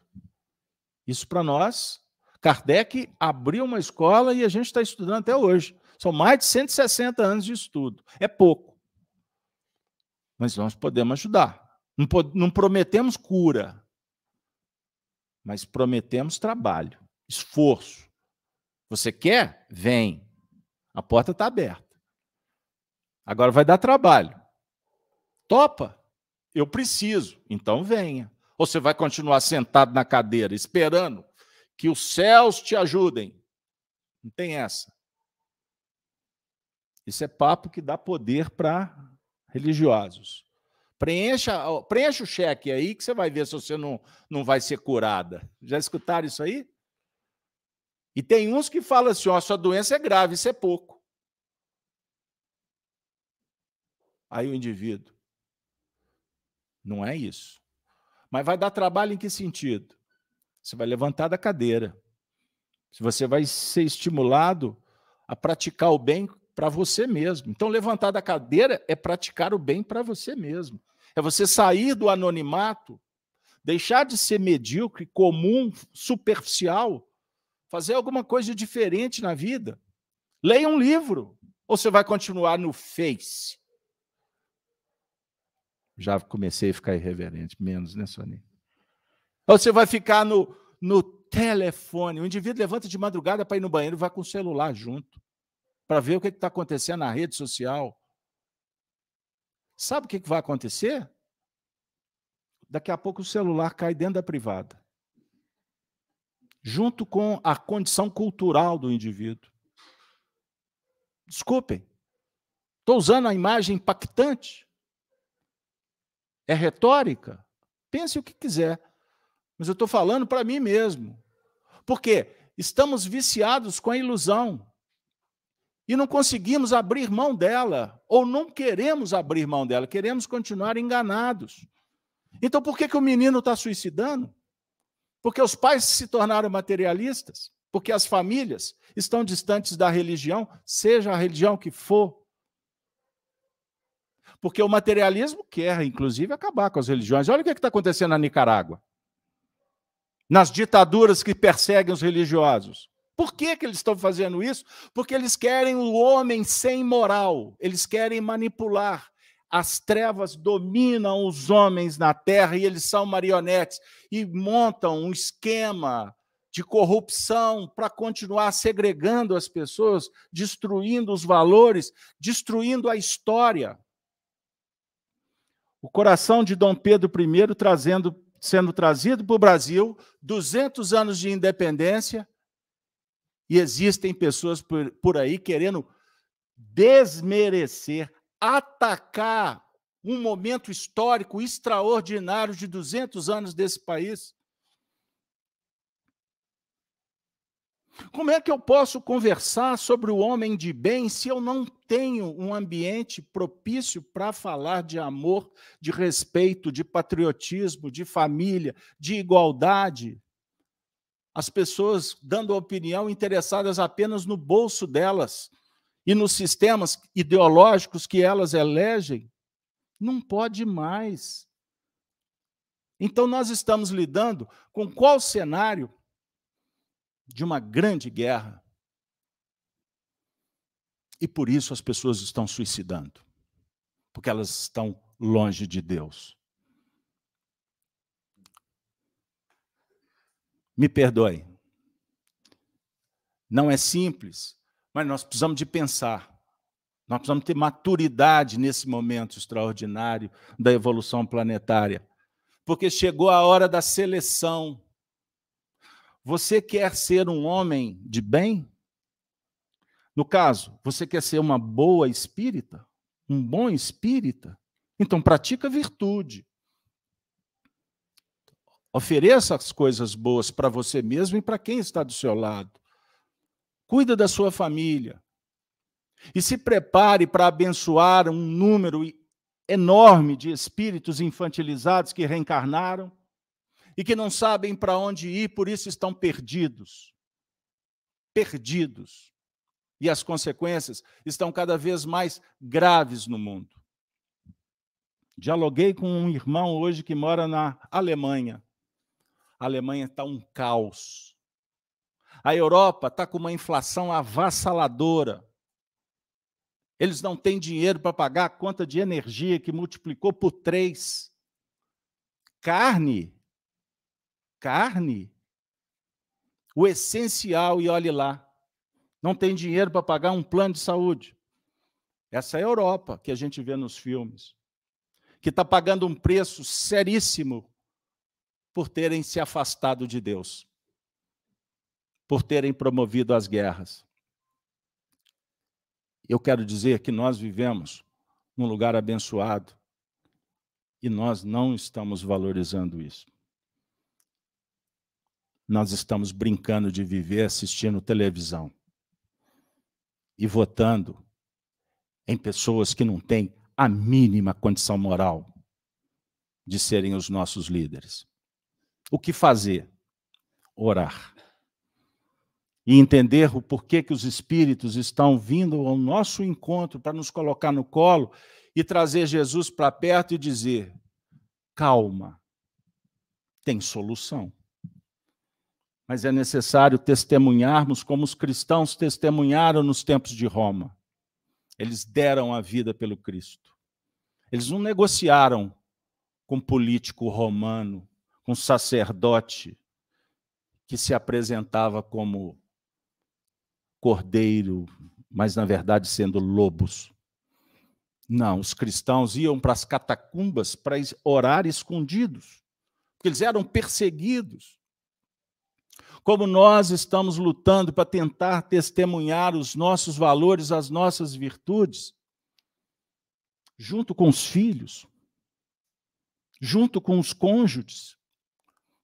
Isso para nós. Kardec abriu uma escola e a gente está estudando até hoje. São mais de 160 anos de estudo. É pouco. Mas nós podemos ajudar. Não, prometemos cura, mas prometemos trabalho, esforço. Você quer? Vem. A porta está aberta. Agora vai dar trabalho. Topa? Eu preciso, então venha. Ou você vai continuar sentado na cadeira esperando que os céus te ajudem? Não tem essa. Isso é papo que dá poder para religiosos. Preencha, preencha o cheque aí que você vai ver se você não, não vai ser curada. Já escutaram isso aí? E tem uns que falam assim: ó, sua doença é grave, isso é pouco. Aí o indivíduo, não é isso. Mas vai dar trabalho em que sentido? Você vai levantar da cadeira. Você vai ser estimulado a praticar o bem para você mesmo. Então, levantar da cadeira é praticar o bem para você mesmo. É você sair do anonimato, deixar de ser medíocre, comum, superficial, fazer alguma coisa diferente na vida. Leia um livro. Ou você vai continuar no Face, já comecei a ficar irreverente, menos, né, Sônia? Ou você vai ficar no, no telefone. O indivíduo levanta de madrugada para ir no banheiro e vai com o celular junto, para ver o que está acontecendo na rede social. Sabe o que, que vai acontecer? Daqui a pouco o celular cai dentro da privada, junto com a condição cultural do indivíduo. Desculpem, estou usando a imagem impactante é retórica? Pense o que quiser. Mas eu estou falando para mim mesmo. Porque estamos viciados com a ilusão. E não conseguimos abrir mão dela. Ou não queremos abrir mão dela. Queremos continuar enganados. Então, por que, que o menino está suicidando? Porque os pais se tornaram materialistas. Porque as famílias estão distantes da religião, seja a religião que for. Porque o materialismo quer, inclusive, acabar com as religiões. Olha o que está acontecendo na Nicarágua. Nas ditaduras que perseguem os religiosos. Por que, que eles estão fazendo isso? Porque eles querem o homem sem moral. Eles querem manipular. As trevas dominam os homens na terra e eles são marionetes e montam um esquema de corrupção para continuar segregando as pessoas, destruindo os valores, destruindo a história o coração de Dom Pedro I trazendo, sendo trazido para o Brasil, 200 anos de independência, e existem pessoas por, por aí querendo desmerecer, atacar um momento histórico extraordinário de 200 anos desse país. Como é que eu posso conversar sobre o homem de bem se eu não tenho um ambiente propício para falar de amor, de respeito, de patriotismo, de família, de igualdade? As pessoas dando opinião interessadas apenas no bolso delas e nos sistemas ideológicos que elas elegem. Não pode mais. Então, nós estamos lidando com qual cenário? De uma grande guerra. E por isso as pessoas estão suicidando, porque elas estão longe de Deus. Me perdoe. Não é simples, mas nós precisamos de pensar. Nós precisamos ter maturidade nesse momento extraordinário da evolução planetária. Porque chegou a hora da seleção você quer ser um homem de bem? No caso, você quer ser uma boa espírita? Um bom espírita? Então pratica virtude. Ofereça as coisas boas para você mesmo e para quem está do seu lado. Cuida da sua família. E se prepare para abençoar um número enorme de espíritos infantilizados que reencarnaram e que não sabem para onde ir, por isso estão perdidos. Perdidos. E as consequências estão cada vez mais graves no mundo. Dialoguei com um irmão hoje que mora na Alemanha. A Alemanha está um caos. A Europa está com uma inflação avassaladora. Eles não têm dinheiro para pagar a conta de energia que multiplicou por três. Carne carne, o essencial, e olhe lá, não tem dinheiro para pagar um plano de saúde. Essa é a Europa que a gente vê nos filmes, que está pagando um preço seríssimo por terem se afastado de Deus, por terem promovido as guerras. Eu quero dizer que nós vivemos num lugar abençoado e nós não estamos valorizando isso nós estamos brincando de viver assistindo televisão e votando em pessoas que não têm a mínima condição moral de serem os nossos líderes. O que fazer? Orar. E entender o porquê que os espíritos estão vindo ao nosso encontro para nos colocar no colo e trazer Jesus para perto e dizer: calma, tem solução mas é necessário testemunharmos como os cristãos testemunharam nos tempos de Roma. Eles deram a vida pelo Cristo. Eles não negociaram com político romano, com sacerdote que se apresentava como cordeiro, mas na verdade sendo lobos. Não, os cristãos iam para as catacumbas para orar escondidos, porque eles eram perseguidos como nós estamos lutando para tentar testemunhar os nossos valores, as nossas virtudes, junto com os filhos, junto com os cônjuges,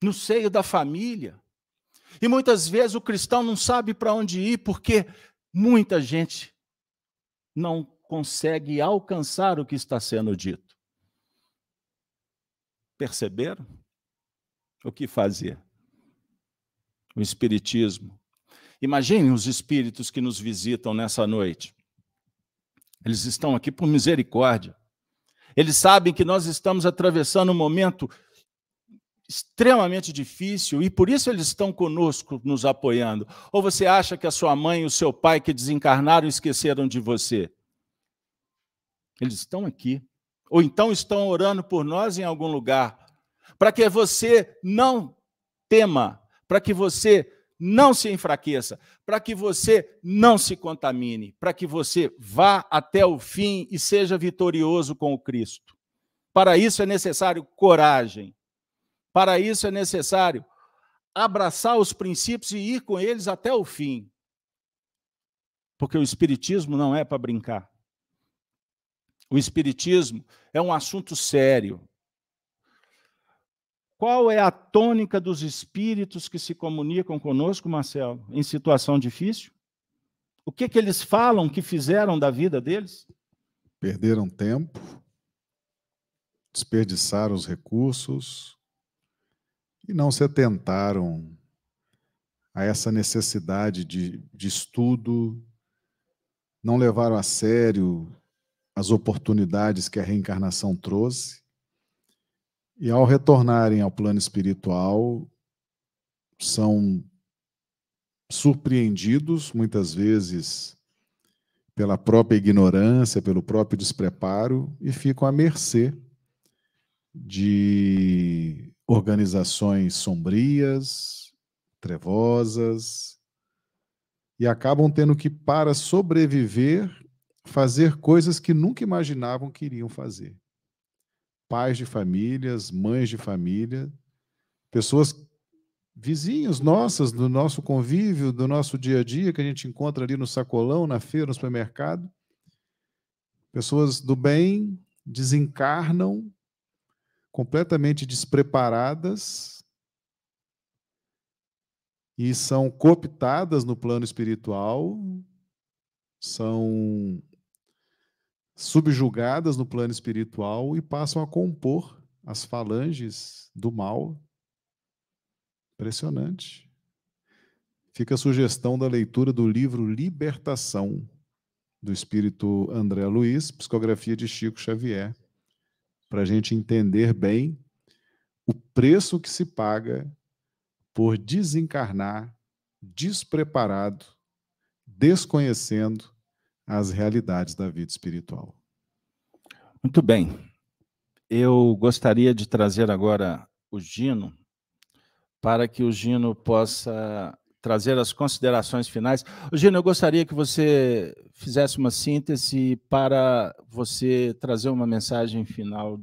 no seio da família. E muitas vezes o cristão não sabe para onde ir, porque muita gente não consegue alcançar o que está sendo dito. Perceberam? O que fazer? O Espiritismo. Imaginem os espíritos que nos visitam nessa noite. Eles estão aqui por misericórdia. Eles sabem que nós estamos atravessando um momento extremamente difícil e por isso eles estão conosco, nos apoiando. Ou você acha que a sua mãe e o seu pai que desencarnaram esqueceram de você? Eles estão aqui. Ou então estão orando por nós em algum lugar, para que você não tema para que você não se enfraqueça, para que você não se contamine, para que você vá até o fim e seja vitorioso com o Cristo. Para isso é necessário coragem. Para isso é necessário abraçar os princípios e ir com eles até o fim. Porque o Espiritismo não é para brincar. O Espiritismo é um assunto sério. Qual é a tônica dos espíritos que se comunicam conosco, Marcelo, em situação difícil? O que, que eles falam que fizeram da vida deles? Perderam tempo, desperdiçaram os recursos e não se atentaram a essa necessidade de, de estudo, não levaram a sério as oportunidades que a reencarnação trouxe e ao retornarem ao plano espiritual, são surpreendidos, muitas vezes, pela própria ignorância, pelo próprio despreparo, e ficam à mercê de organizações sombrias, trevosas, e acabam tendo que, para sobreviver, fazer coisas que nunca imaginavam que iriam fazer pais de famílias, mães de família, pessoas vizinhos nossas, do nosso convívio, do nosso dia a dia, que a gente encontra ali no sacolão, na feira, no supermercado. Pessoas do bem desencarnam completamente despreparadas e são cooptadas no plano espiritual, são subjugadas no plano espiritual e passam a compor as falanges do mal. Impressionante. Fica a sugestão da leitura do livro Libertação, do espírito André Luiz, psicografia de Chico Xavier, para a gente entender bem o preço que se paga por desencarnar despreparado, desconhecendo as realidades da vida espiritual. Muito bem. Eu gostaria de trazer agora o Gino, para que o Gino possa trazer as considerações finais. O Gino, eu gostaria que você fizesse uma síntese para você trazer uma mensagem final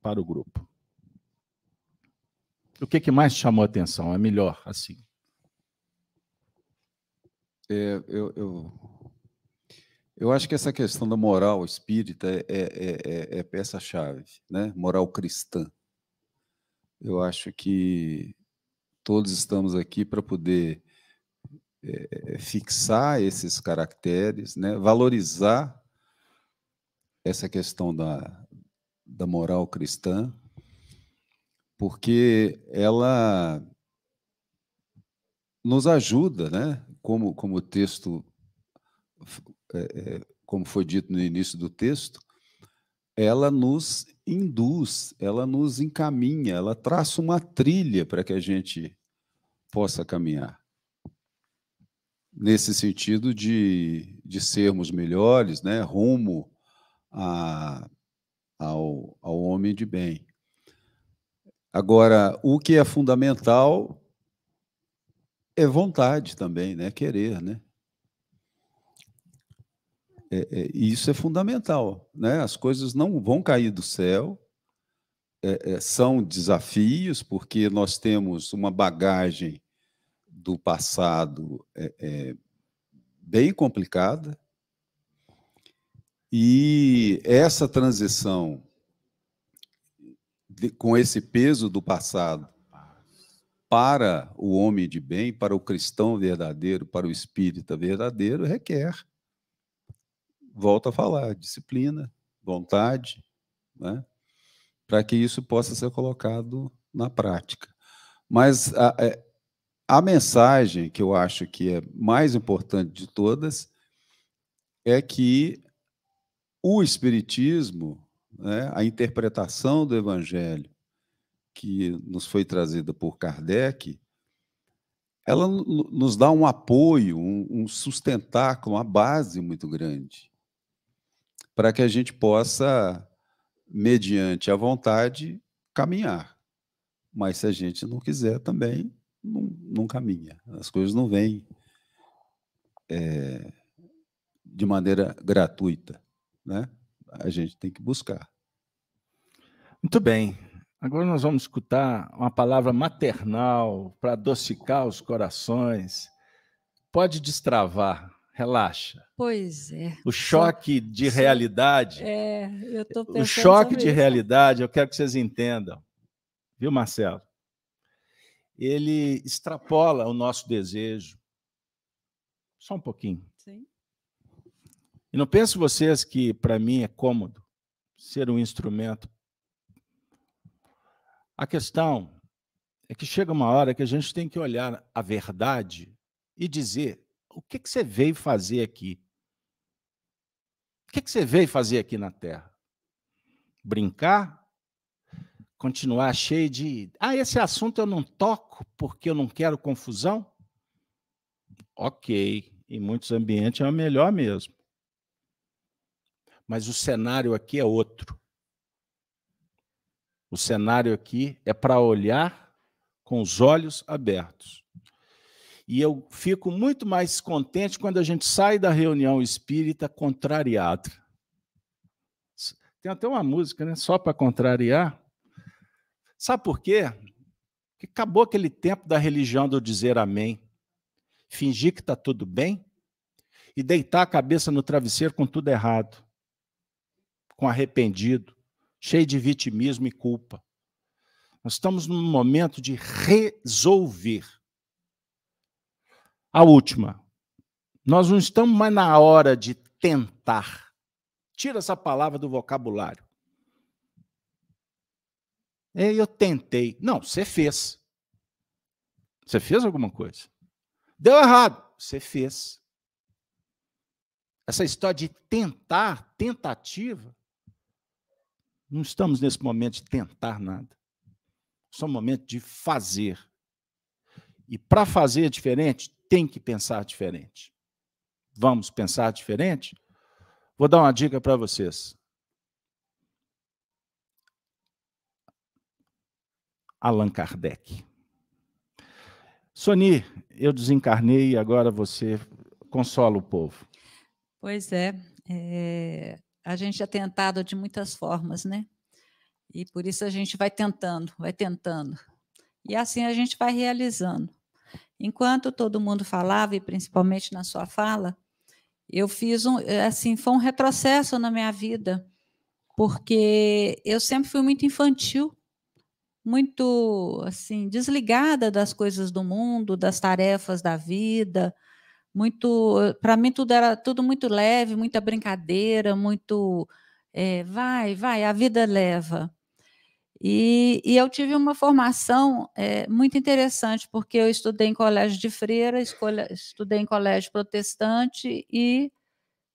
para o grupo. O que, que mais chamou a atenção? É melhor assim. É, eu, eu eu acho que essa questão da moral espírita é, é, é, é peça-chave, né? moral cristã. Eu acho que todos estamos aqui para poder é, fixar esses caracteres, né? valorizar essa questão da, da moral cristã, porque ela nos ajuda, né? como, como o texto é, é, como foi dito no início do texto, ela nos induz, ela nos encaminha, ela traça uma trilha para que a gente possa caminhar. Nesse sentido de, de sermos melhores, né, rumo a, ao, ao homem de bem. Agora, o que é fundamental é vontade também, né? Querer, né? É, é, isso é fundamental. Né? As coisas não vão cair do céu, é, é, são desafios, porque nós temos uma bagagem do passado é, é, bem complicada, e essa transição de, com esse peso do passado para o homem de bem, para o cristão verdadeiro, para o espírita verdadeiro, requer volto a falar, disciplina, vontade, né? para que isso possa ser colocado na prática. Mas a, é, a, mensagem que eu acho que é mais importante de todas é que o Espiritismo, né, a interpretação do Evangelho que nos foi trazida por Kardec, ela nos dá um apoio, um, um sustentáculo, uma base muito grande para que a gente possa, mediante a vontade, caminhar. Mas se a gente não quiser também, não, não caminha. As coisas não vêm é, de maneira gratuita. Né? A gente tem que buscar. Muito bem. Agora nós vamos escutar uma palavra maternal para adocicar os corações. Pode destravar Relaxa. Pois é. O choque de realidade. É, eu tô pensando O choque de realidade, eu quero que vocês entendam. Viu, Marcelo? ele extrapola o nosso desejo. Só um pouquinho. Sim. E não pense vocês que para mim é cômodo ser um instrumento. A questão é que chega uma hora que a gente tem que olhar a verdade e dizer o que, que você veio fazer aqui. O que, que você veio fazer aqui na Terra? Brincar? Continuar cheio de. Ah, esse assunto eu não toco porque eu não quero confusão? Ok, em muitos ambientes é o melhor mesmo. Mas o cenário aqui é outro. O cenário aqui é para olhar com os olhos abertos. E eu fico muito mais contente quando a gente sai da reunião espírita contrariado. Tem até uma música, né? Só para contrariar. Sabe por quê? Porque acabou aquele tempo da religião do dizer amém. Fingir que está tudo bem e deitar a cabeça no travesseiro com tudo errado, com arrependido, cheio de vitimismo e culpa. Nós estamos num momento de resolver. A última. Nós não estamos mais na hora de tentar. Tira essa palavra do vocabulário. Eu tentei. Não, você fez. Você fez alguma coisa. Deu errado. Você fez. Essa história de tentar, tentativa, não estamos nesse momento de tentar nada. Estamos no momento de fazer. E para fazer diferente, tem que pensar diferente. Vamos pensar diferente? Vou dar uma dica para vocês. Allan Kardec. Soni, eu desencarnei e agora você consola o povo. Pois é, é, a gente é tentado de muitas formas, né? E por isso a gente vai tentando, vai tentando. E assim a gente vai realizando. Enquanto todo mundo falava, e principalmente na sua fala, eu fiz um, assim, foi um retrocesso na minha vida, porque eu sempre fui muito infantil, muito assim, desligada das coisas do mundo, das tarefas da vida, muito, para mim tudo era tudo muito leve, muita brincadeira, muito é, vai, vai, a vida leva. E, e, eu tive uma formação é, muito interessante, porque eu estudei em colégio de freira, escolha, estudei em colégio protestante e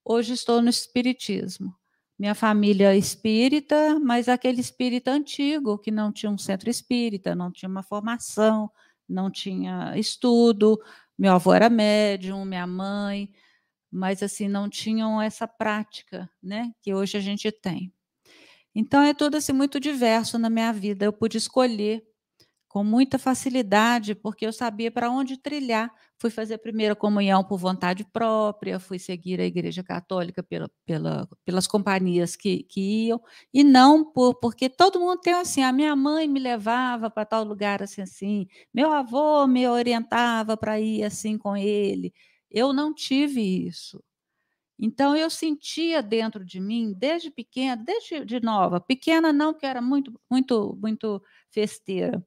hoje estou no espiritismo. Minha família é espírita, mas aquele espírita antigo, que não tinha um centro espírita, não tinha uma formação, não tinha estudo. Meu avô era médium, minha mãe, mas assim não tinham essa prática, né, que hoje a gente tem. Então é tudo assim muito diverso na minha vida. Eu pude escolher com muita facilidade, porque eu sabia para onde trilhar. Fui fazer a primeira comunhão por vontade própria, fui seguir a Igreja Católica pela, pela, pelas companhias que, que iam, e não por, porque todo mundo tem assim, a minha mãe me levava para tal lugar assim, assim, meu avô me orientava para ir assim com ele. Eu não tive isso. Então eu sentia dentro de mim, desde pequena, desde de nova, pequena não, que era muito, muito, muito festeira,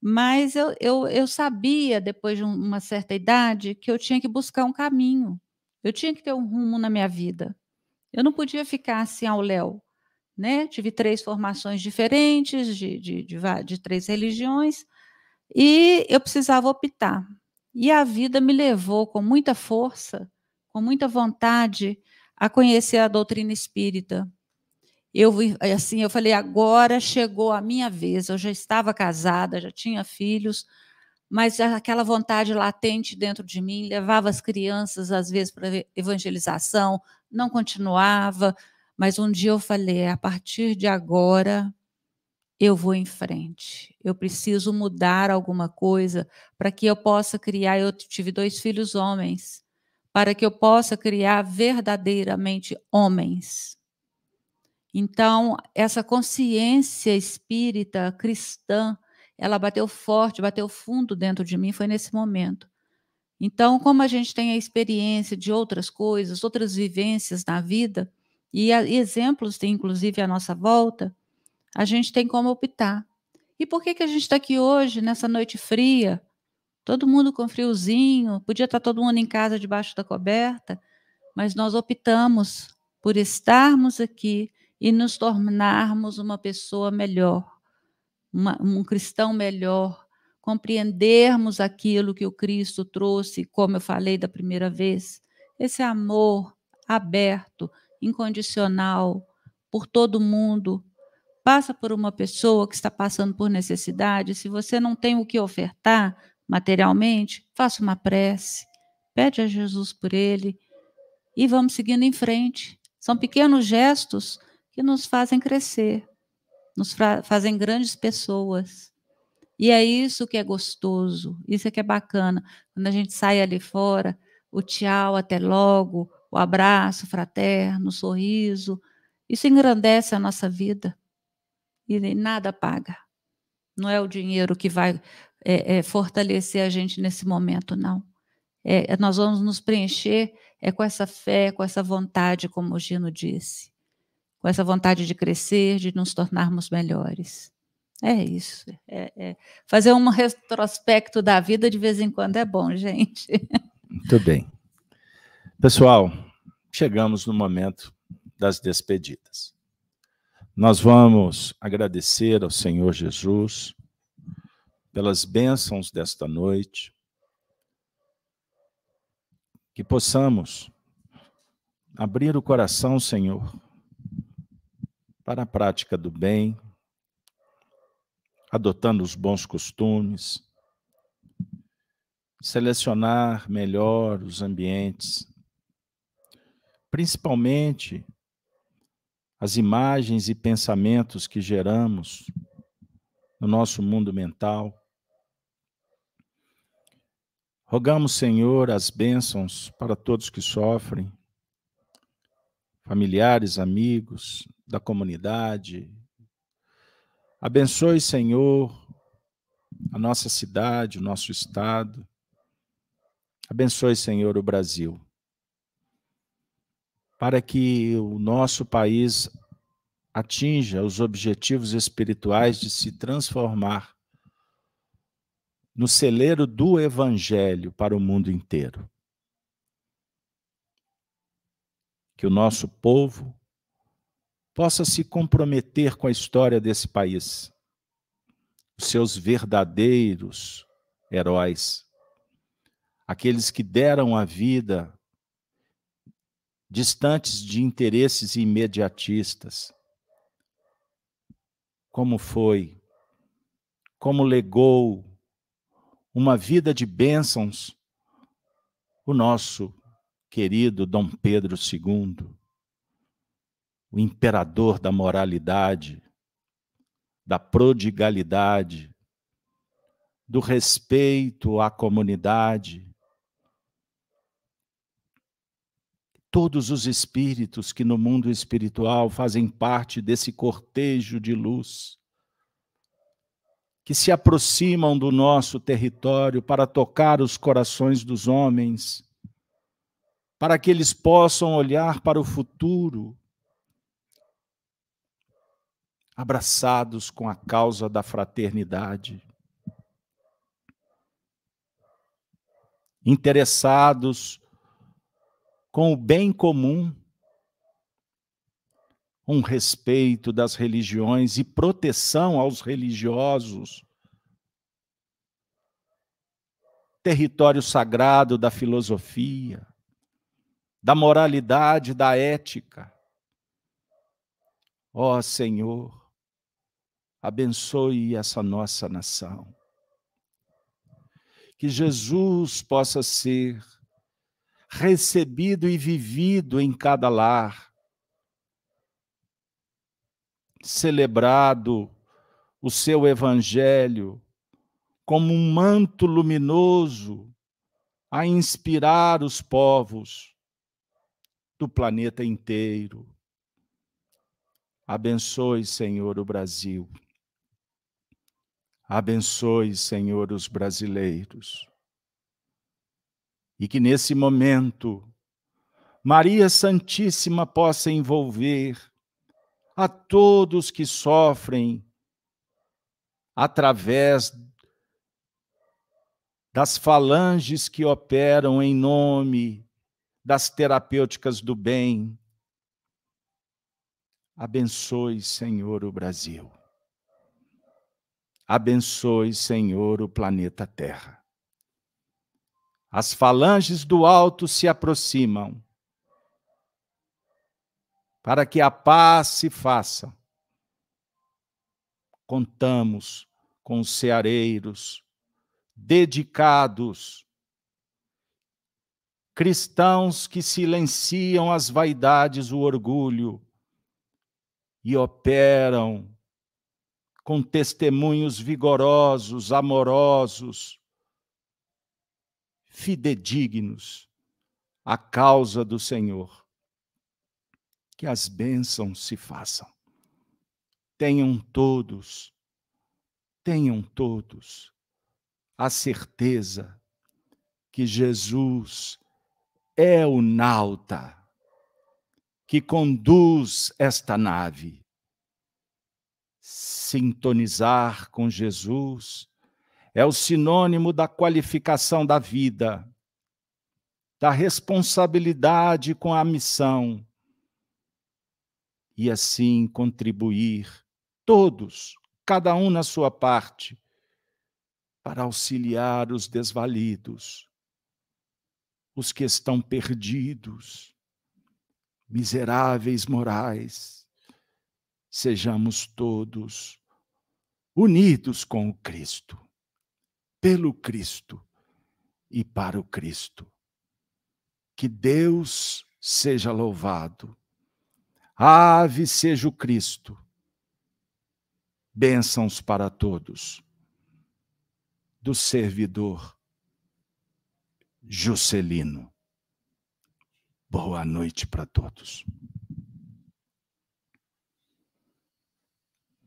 mas eu, eu, eu sabia, depois de uma certa idade, que eu tinha que buscar um caminho, eu tinha que ter um rumo na minha vida. Eu não podia ficar assim ao léu. Né? Tive três formações diferentes, de, de, de, de três religiões, e eu precisava optar. E a vida me levou com muita força com muita vontade a conhecer a doutrina espírita. Eu assim, eu falei, agora chegou a minha vez. Eu já estava casada, já tinha filhos, mas aquela vontade latente dentro de mim levava as crianças às vezes para evangelização, não continuava, mas um dia eu falei, a partir de agora eu vou em frente. Eu preciso mudar alguma coisa para que eu possa criar. Eu tive dois filhos homens para que eu possa criar verdadeiramente homens. Então, essa consciência espírita cristã, ela bateu forte, bateu fundo dentro de mim, foi nesse momento. Então, como a gente tem a experiência de outras coisas, outras vivências na vida, e, e exemplos tem inclusive à nossa volta, a gente tem como optar. E por que, que a gente está aqui hoje, nessa noite fria? Todo mundo com friozinho, podia estar tá todo mundo em casa debaixo da coberta, mas nós optamos por estarmos aqui e nos tornarmos uma pessoa melhor, uma, um cristão melhor, compreendermos aquilo que o Cristo trouxe, como eu falei da primeira vez, esse amor aberto, incondicional por todo mundo. Passa por uma pessoa que está passando por necessidade, se você não tem o que ofertar materialmente, faça uma prece, pede a Jesus por ele e vamos seguindo em frente. São pequenos gestos que nos fazem crescer, nos fazem grandes pessoas. E é isso que é gostoso, isso é que é bacana. Quando a gente sai ali fora, o tchau, até logo, o abraço fraterno, o sorriso, isso engrandece a nossa vida e nada paga. Não é o dinheiro que vai é, é, fortalecer a gente nesse momento, não. É, nós vamos nos preencher é com essa fé, com essa vontade, como o Gino disse, com essa vontade de crescer, de nos tornarmos melhores. É isso. É, é. Fazer um retrospecto da vida de vez em quando é bom, [LAUGHS] gente. Muito bem. Pessoal, chegamos no momento das despedidas. Nós vamos agradecer ao Senhor Jesus pelas bênçãos desta noite, que possamos abrir o coração, Senhor, para a prática do bem, adotando os bons costumes, selecionar melhor os ambientes, principalmente as imagens e pensamentos que geramos no nosso mundo mental, Rogamos, Senhor, as bênçãos para todos que sofrem, familiares, amigos da comunidade. Abençoe, Senhor, a nossa cidade, o nosso estado. Abençoe, Senhor, o Brasil. Para que o nosso país atinja os objetivos espirituais de se transformar no celeiro do Evangelho para o mundo inteiro. Que o nosso povo possa se comprometer com a história desse país, os seus verdadeiros heróis, aqueles que deram a vida distantes de interesses imediatistas. Como foi, como legou uma vida de bênçãos, o nosso querido Dom Pedro II, o imperador da moralidade, da prodigalidade, do respeito à comunidade, todos os espíritos que no mundo espiritual fazem parte desse cortejo de luz que se aproximam do nosso território para tocar os corações dos homens, para que eles possam olhar para o futuro, abraçados com a causa da fraternidade, interessados com o bem comum um respeito das religiões e proteção aos religiosos. Território sagrado da filosofia, da moralidade, da ética. Ó oh, Senhor, abençoe essa nossa nação. Que Jesus possa ser recebido e vivido em cada lar celebrado o seu evangelho como um manto luminoso a inspirar os povos do planeta inteiro. Abençoe, Senhor, o Brasil. Abençoe, Senhor, os brasileiros. E que nesse momento Maria Santíssima possa envolver a todos que sofrem através das falanges que operam em nome das terapêuticas do bem. Abençoe, Senhor, o Brasil. Abençoe, Senhor, o planeta Terra. As falanges do alto se aproximam para que a paz se faça. Contamos com os ceareiros dedicados, cristãos que silenciam as vaidades, o orgulho e operam com testemunhos vigorosos, amorosos, fidedignos à causa do Senhor. Que as bênçãos se façam. Tenham todos, tenham todos a certeza que Jesus é o nauta que conduz esta nave. Sintonizar com Jesus é o sinônimo da qualificação da vida, da responsabilidade com a missão, e assim contribuir todos, cada um na sua parte, para auxiliar os desvalidos, os que estão perdidos, miseráveis morais. Sejamos todos unidos com o Cristo, pelo Cristo e para o Cristo. Que Deus seja louvado. Ave seja o Cristo. Bênçãos para todos do servidor Juscelino. Boa noite para todos.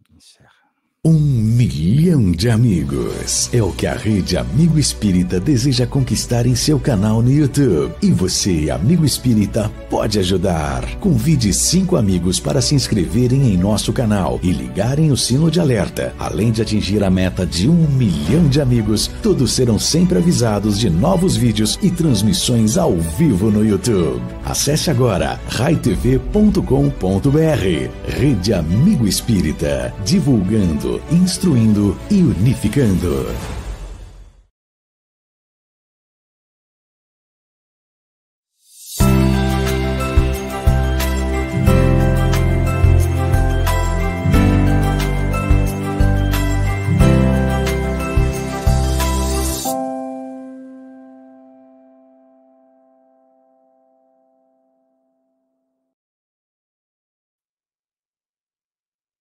Encerra. Um milhão de amigos. É o que a rede Amigo Espírita deseja conquistar em seu canal no YouTube. E você, amigo espírita, pode ajudar. Convide cinco amigos para se inscreverem em nosso canal e ligarem o sino de alerta. Além de atingir a meta de um milhão de amigos, todos serão sempre avisados de novos vídeos e transmissões ao vivo no YouTube. Acesse agora raitv.com.br. Rede Amigo Espírita, divulgando instruindo e unificando.